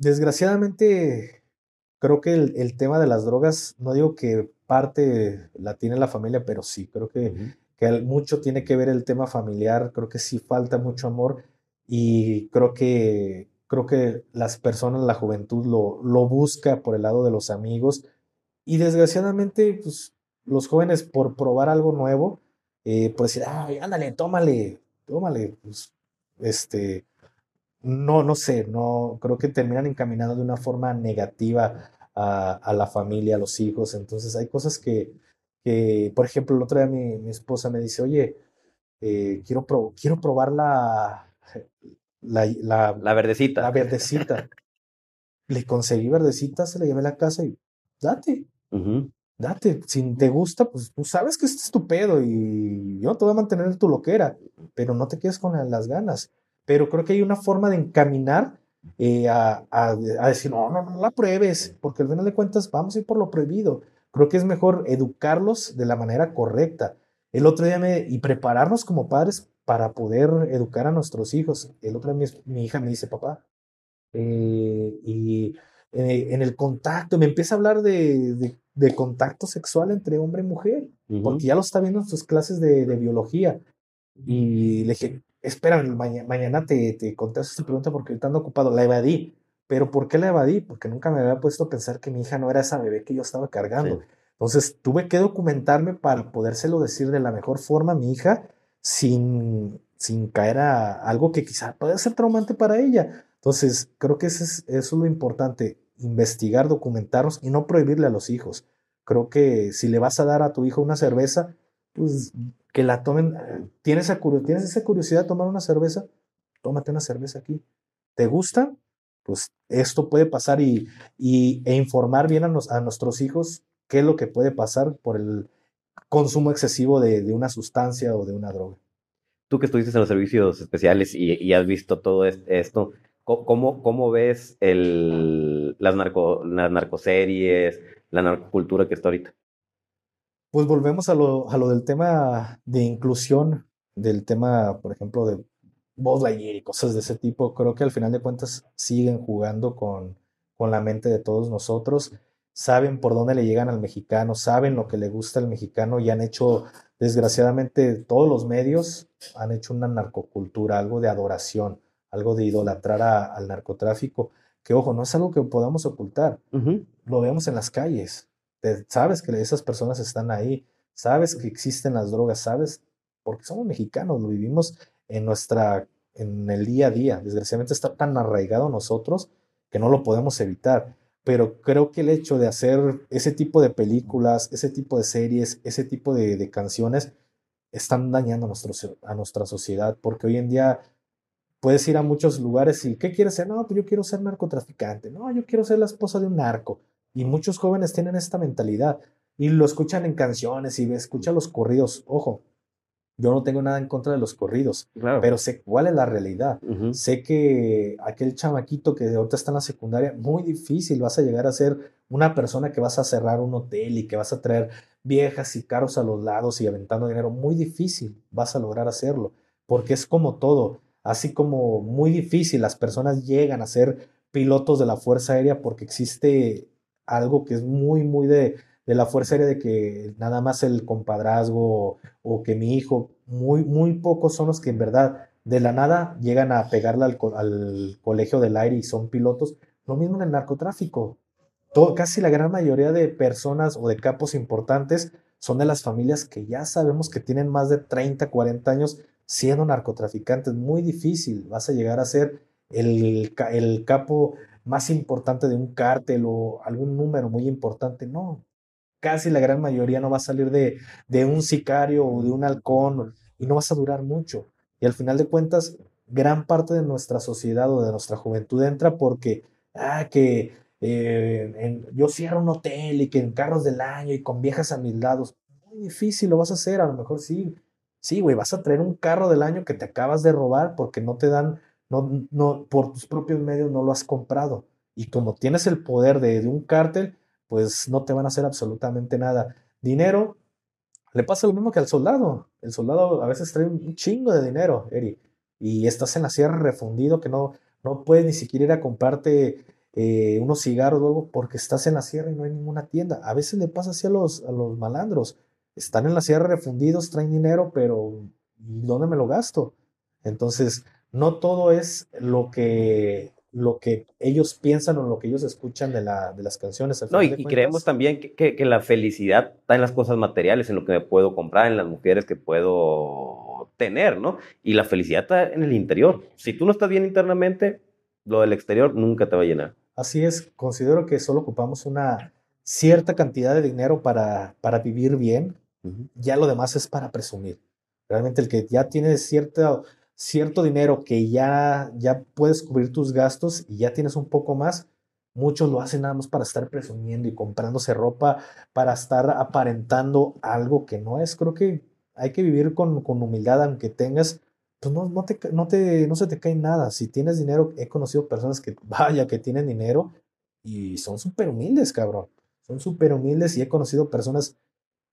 Desgraciadamente, creo que el, el tema de las drogas, no digo que parte la tiene la familia, pero sí, creo que, que mucho tiene que ver el tema familiar, creo que sí falta mucho amor y creo que, creo que las personas, la juventud lo, lo busca por el lado de los amigos y desgraciadamente pues, los jóvenes por probar algo nuevo, eh, por decir, ay, ándale, tómale, tómale, pues, este, no, no sé, no, creo que terminan encaminando de una forma negativa a, la familia, a los hijos. Entonces hay cosas que, que por ejemplo, el otro día mi, esposa me dice, oye, eh, quiero, quiero probar la, la, la, verdecita. La verdecita. Le conseguí verdecita, se la llevé a la casa y date. Date. Si te gusta, pues tú sabes que este es tu pedo y yo te voy a mantener tu loquera, pero no te quedes con las ganas pero creo que hay una forma de encaminar eh, a, a, decir, no, no, no la pruebes, porque al final de cuentas vamos a ir por lo prohibido. Creo que es mejor educarlos de la manera correcta. El otro día me, y prepararnos como padres para poder educar a nuestros hijos. El otro día mi, hija me dice, papá, eh, y eh, en el contacto, me empieza a hablar de, de, contacto sexual entre hombre y mujer, porque ya lo está viendo en sus clases de, de biología. Y le dije, espera, mañana te, te contesto esta pregunta porque ahorita ando ocupado. La evadí. ¿Pero por qué la evadí? Porque nunca me había puesto a pensar que mi hija no era esa bebé que yo estaba cargando. Entonces tuve que documentarme para podérselo decir de la mejor forma a mi hija sin, sin caer a algo que quizá pueda ser traumante para ella. Entonces creo que eso es, eso es lo importante, investigar, documentarnos y no prohibirle a los hijos. Creo que si le vas a dar a tu hijo una cerveza, pues que la tomen. ¿Tienes esa, ¿Tienes esa curiosidad de tomar una cerveza? Tómate una cerveza aquí. ¿Te gusta? Pues esto puede pasar y, e informar bien a, nuestros hijos qué es lo que puede pasar por el consumo excesivo de, una sustancia o de una droga. Tú que estuviste en los servicios especiales y, y has visto todo esto, ¿cómo, cómo ves el, las, narco, las narcoseries, la narcocultura que está ahorita? Pues volvemos a lo, a lo del tema de inclusión, del tema, por ejemplo, de Lightyear y cosas de ese tipo. Creo que al final de cuentas siguen jugando con, con la mente de todos nosotros. Saben por dónde le llegan al mexicano, saben lo que le gusta al mexicano y han hecho, desgraciadamente, todos los medios han hecho una narcocultura, algo de adoración, algo de idolatrar al narcotráfico, que ojo, no es algo que podamos ocultar. Lo vemos en las calles sabes que esas personas están ahí, sabes que existen las drogas, sabes, porque somos mexicanos, lo vivimos en nuestra, en el día a día. Desgraciadamente está tan arraigado a nosotros que no lo podemos evitar. Pero creo que el hecho de hacer ese tipo de películas, ese tipo de series, ese tipo de, canciones, están dañando a, nuestro, a nuestra sociedad, porque hoy en día puedes ir a muchos lugares y ¿qué quieres ser? No, pues yo quiero ser narcotraficante, no, yo quiero ser la esposa de un narco. Y muchos jóvenes tienen esta mentalidad y lo escuchan en canciones y escuchan los corridos. Ojo, yo no tengo nada en contra de los corridos, pero sé cuál es la realidad. Sé que aquel chamaquito que ahorita está en la secundaria, muy difícil vas a llegar a ser una persona que vas a cerrar un hotel y que vas a traer viejas y carros a los lados y aventando dinero. Muy difícil vas a lograr hacerlo, porque es como todo. Así como muy difícil las personas llegan a ser pilotos de la Fuerza Aérea porque existe algo que es muy, muy de, de la fuerza aérea de que nada más el compadrazgo o, que mi hijo, muy, muy pocos son los que en verdad de la nada llegan a pegarle al, al colegio del aire y son pilotos. Lo mismo en el narcotráfico. Todo, casi la gran mayoría de personas o de capos importantes son de las familias que ya sabemos que tienen más de 30, 40 años siendo narcotraficantes. Muy difícil. Vas a llegar a ser el, el capo más importante de un cártel o algún número muy importante. No, casi la gran mayoría no va a salir de, de un sicario o de un halcón y no vas a durar mucho. Y al final de cuentas, gran parte de nuestra sociedad o de nuestra juventud entra porque, ah, que eh, yo cierro un hotel y que en carros del año y con viejas a mis lados. Muy difícil lo vas a hacer, a lo mejor sí. Sí, güey, vas a traer un carro del año que te acabas de robar porque no te dan no, no, por tus propios medios no lo has comprado. Y como tienes el poder de, un cártel, pues no te van a hacer absolutamente nada. Dinero, le pasa lo mismo que al soldado. El soldado a veces trae un chingo de dinero, Eri, y estás en la sierra refundido que no, no puedes ni siquiera ir a comprarte eh, unos cigarros o algo porque estás en la sierra y no hay ninguna tienda. A veces le pasa así a los, a los malandros. están en la sierra refundidos, traen dinero, pero ¿dónde me lo gasto? Entonces, no todo es lo que, lo que ellos piensan o lo que ellos escuchan de, la, de las canciones. No, y, creemos también que, que, la felicidad está en las cosas materiales, en lo que me puedo comprar, en las mujeres que puedo tener, ¿no? Y la felicidad está en el interior. Si tú no estás bien internamente, lo del exterior nunca te va a llenar. Así es, considero que solo ocupamos una cierta cantidad de dinero para, para vivir bien, ya lo demás es para presumir. Realmente el que ya tiene cierto, cierto dinero que ya, ya puedes cubrir tus gastos y ya tienes un poco más, muchos lo hacen nada más para estar presumiendo y comprándose ropa, para estar aparentando algo que no es. Creo que hay que vivir con, con humildad, aunque tengas, pues no, no, te, no, te, no se te cae nada. Si tienes dinero, he conocido personas que, vaya, que tienen dinero y son súper humildes, cabrón. Son súper humildes y he conocido personas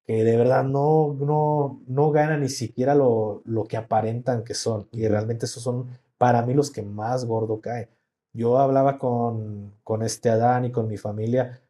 que de verdad no, no, no ganan ni siquiera lo, lo que aparentan que son. Y realmente esos son para mí los que más gordo caen. Yo hablaba con, con este Adán y con mi familia.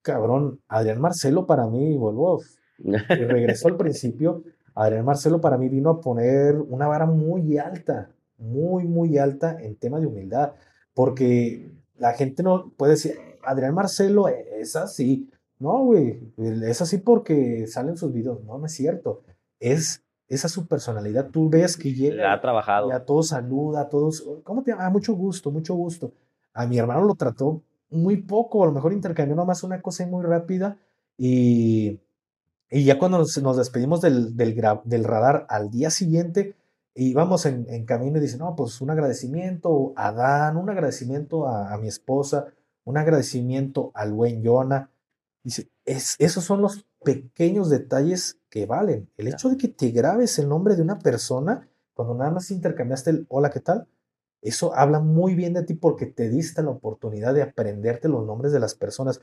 Cabrón, Adrián Marcelo para mí, vuelvo, y regresó al principio. Adrián Marcelo para mí vino a poner una vara muy alta, muy, muy alta en tema de humildad, porque la gente no puede decir, Adrián Marcelo es así, no, güey, es así porque salen sus videos. No, no es cierto. Es esa su personalidad. Tú ves que llega. ha trabajado. Y a todos saluda, a todos. ¿Cómo te llamas? Ah, mucho gusto, mucho gusto. A mi hermano lo trató muy poco, a lo mejor intercambió nomás una cosa muy rápida. Y, y ya cuando nos, despedimos del, del, del, radar al día siguiente, íbamos en, en, camino y dice: No, pues un agradecimiento a Dan, un agradecimiento a, a mi esposa, un agradecimiento al buen Jonah Dice, es, esos son los pequeños detalles que valen. El hecho de que te grabes el nombre de una persona cuando nada más intercambiaste el hola, ¿qué tal? Eso habla muy bien de ti porque te diste la oportunidad de aprenderte los nombres de las personas.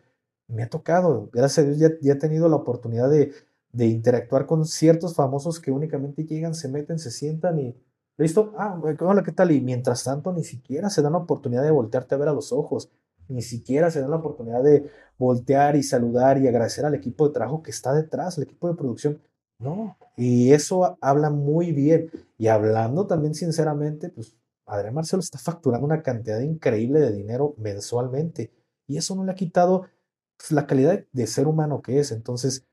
Me ha tocado, gracias a Dios ya, ya he tenido la oportunidad de, de, interactuar con ciertos famosos que únicamente llegan, se meten, se sientan y listo, ah, hola, ¿qué tal? Y mientras tanto ni siquiera se dan la oportunidad de voltearte a ver a los ojos ni siquiera se dan la oportunidad de voltear y saludar y agradecer al equipo de trabajo que está detrás, el equipo de producción. No, y eso habla muy bien. Y hablando también sinceramente, pues Adrián Marcelo está facturando una cantidad increíble de dinero mensualmente y eso no le ha quitado pues, la calidad de ser humano que es. Entonces,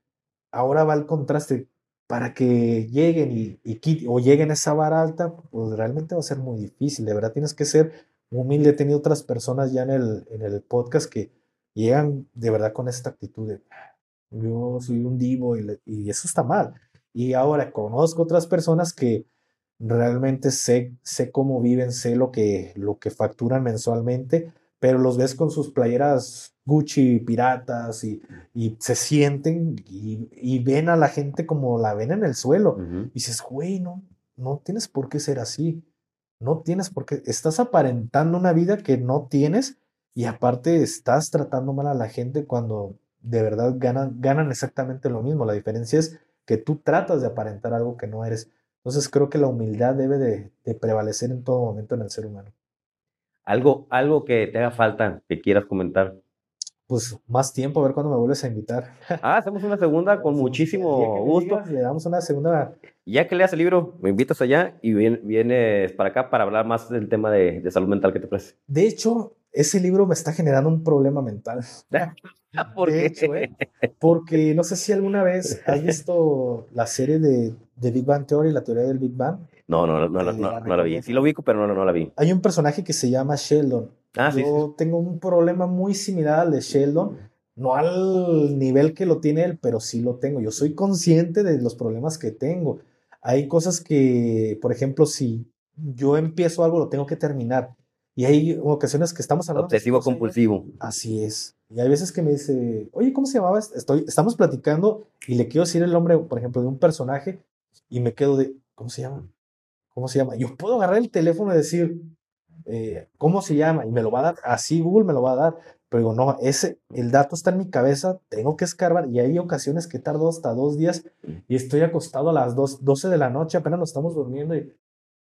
ahora va el contraste. Para que lleguen y, y o lleguen a esa vara alta, pues realmente va a ser muy difícil. De verdad tienes que ser humilde. He tenido otras personas ya en el, en el podcast que llegan de verdad con esta actitud de yo soy un divo y, y eso está mal. Y ahora conozco otras personas que realmente sé, sé cómo viven, sé lo que, lo que facturan mensualmente, pero los ves con sus playeras Gucci piratas y, y se sienten y, y, ven a la gente como la ven en el suelo. Y dices, güey, no, no tienes por qué ser así. No tienes por qué, estás aparentando una vida que no tienes y aparte estás tratando mal a la gente cuando de verdad ganan, ganan exactamente lo mismo. La diferencia es que tú tratas de aparentar algo que no eres. Entonces creo que la humildad debe de, prevalecer en todo momento en el ser humano. Algo, algo que te haga falta, que quieras comentar pues más tiempo, a ver cuándo me vuelves a invitar. Ah, hacemos una segunda con muchísimo gusto. le damos una segunda. Ya que leas el libro, me invitas allá y vienes para acá para hablar más del tema de, salud mental que te parece. De hecho, ese libro me está generando un problema mental. ¿Por qué? Hecho, ¿eh? Porque no sé si alguna vez has visto la serie de, de, Big Bang Theory, la teoría del Big Bang. No, no, no, no, no, no la vi. Sí lo ubico, pero no, no la vi. Hay un personaje que se llama Sheldon Ah, Yo tengo un problema muy similar al de Sheldon, no al nivel que lo tiene él, pero sí lo tengo. Yo soy consciente de los problemas que tengo. Hay cosas que, por ejemplo, si yo empiezo algo, lo tengo que terminar. Y hay ocasiones que estamos hablando. Obsesivo compulsivo. Así es. Y hay veces que me dice, oye, ¿cómo se llamaba? Estoy, estamos platicando y le quiero decir el nombre, por ejemplo, de un personaje y me quedo de, ¿cómo se llama? ¿Cómo se llama? Yo puedo agarrar el teléfono y decir, eh, ¿cómo se llama? Y me lo va a dar, así Google me lo va a dar. Pero digo, no, ese, el dato está en mi cabeza, tengo que escarbar. Y hay ocasiones que tardo hasta dos días y estoy acostado a las dos, 12 de la noche, apenas nos estamos durmiendo y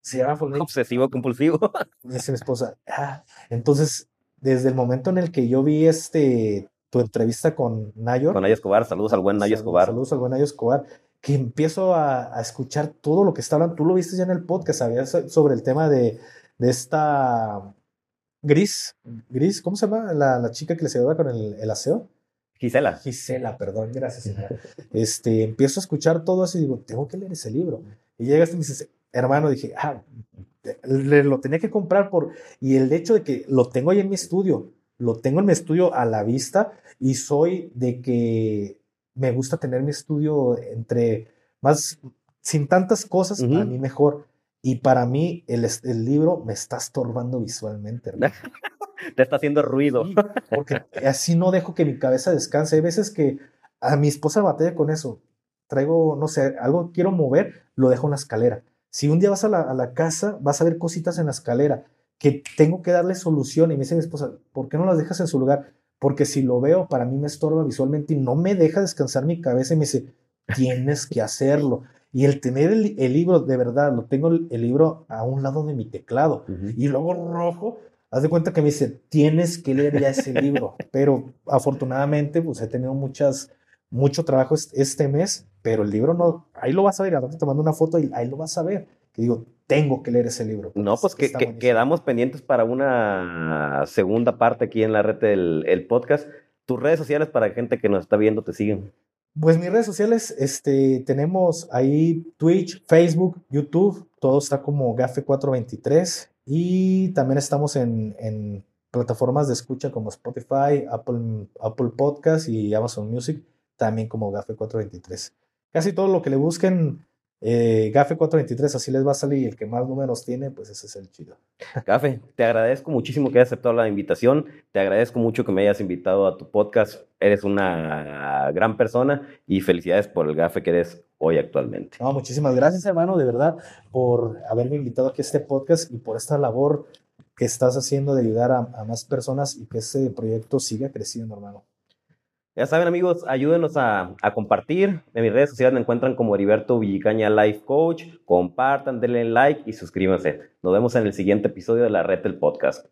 se llama Obsesivo compulsivo. dice mi esposa. Ah". Entonces, desde el momento en el que yo vi este tu entrevista con Nayo. Con Nayo Escobar, saludos al buen Nayo Escobar. Saludos al buen Nayo Escobar, que empiezo a, escuchar todo lo que está hablando. Tú lo viste ya en el podcast, sabías sobre el tema de, de esta Gris, Gris, ¿cómo se llama? La, la chica que le ayudaba con el, el, aseo. Gisela. Gisela, perdón, gracias. este, empiezo a escuchar todo eso y digo, tengo que leer ese libro. Y llegas y me dices, hermano, dije, ah, le, lo tenía que comprar por... Y el hecho de que lo tengo ahí en mi estudio, lo tengo en mi estudio a la vista y soy de que me gusta tener mi estudio entre más, sin tantas cosas, a mí mejor. Y para mí el, el libro me está estorbando visualmente. Te está haciendo ruido. porque así no dejo que mi cabeza descanse. Hay veces que a mi esposa batalla con eso. Traigo, no sé, algo quiero mover, lo dejo en la escalera. Si un día vas a la, a la casa, vas a ver cositas en la escalera que tengo que darle solución. Y me dice mi esposa, ¿por qué no las dejas en su lugar? Porque si lo veo, para mí me estorba visualmente y no me deja descansar mi cabeza y me dice, tienes que hacerlo. Y el tener el, libro, de verdad, lo tengo el, libro a un lado de mi teclado y luego rojo, haz de cuenta que me dice, tienes que leer ya ese libro. Pero afortunadamente, pues he tenido muchas, mucho trabajo este mes, pero el libro no, ahí lo vas a ver, ahora te mando una foto y ahí lo vas a ver. Que digo, tengo que leer ese libro. No, pues que, quedamos pendientes para una segunda parte aquí en la red del el podcast. Tus redes sociales para gente que nos está viendo te siguen. Pues mis redes sociales, este, tenemos ahí Twitch, Facebook, YouTube, todo está como Gafe423 y también estamos en, en, plataformas de escucha como Spotify, Apple, Apple Podcast y Amazon Music, también como Gafe423. Casi todo lo que le busquen eh, Gafe 423, así les va a salir. El que más números tiene, pues ese es el chido. Gafe, te agradezco muchísimo que hayas aceptado la invitación. Te agradezco mucho que me hayas invitado a tu podcast. Eres una gran persona y felicidades por el Gafe que eres hoy actualmente. No, muchísimas gracias, hermano, de verdad, por haberme invitado aquí a este podcast y por esta labor que estás haciendo de ayudar a, a más personas y que este proyecto siga creciendo, hermano. Ya saben, amigos, ayúdenos a, compartir. En mis redes sociales me encuentran como Heriberto Villicaña Life Coach. Compartan, denle like y suscríbanse. Nos vemos en el siguiente episodio de la red del podcast.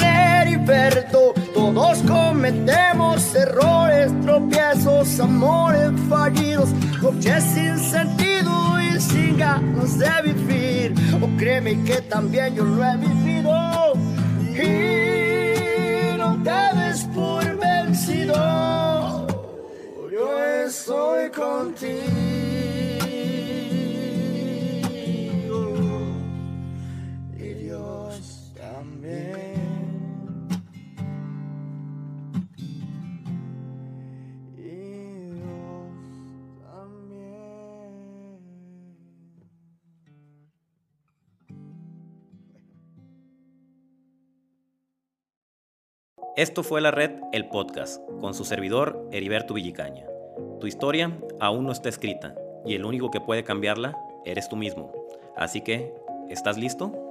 Heriberto, todos cometemos errores, tropiezos, amores fallidos, coches sin sentido y sin ganas de vivir. O créeme que también yo lo he vivido. Y te por vencido, yo estoy contigo. Esto fue La Red, el podcast, con su servidor Heriberto Villicaña. Tu historia aún no está escrita y el único que puede cambiarla eres tú mismo. Así que, ¿estás listo?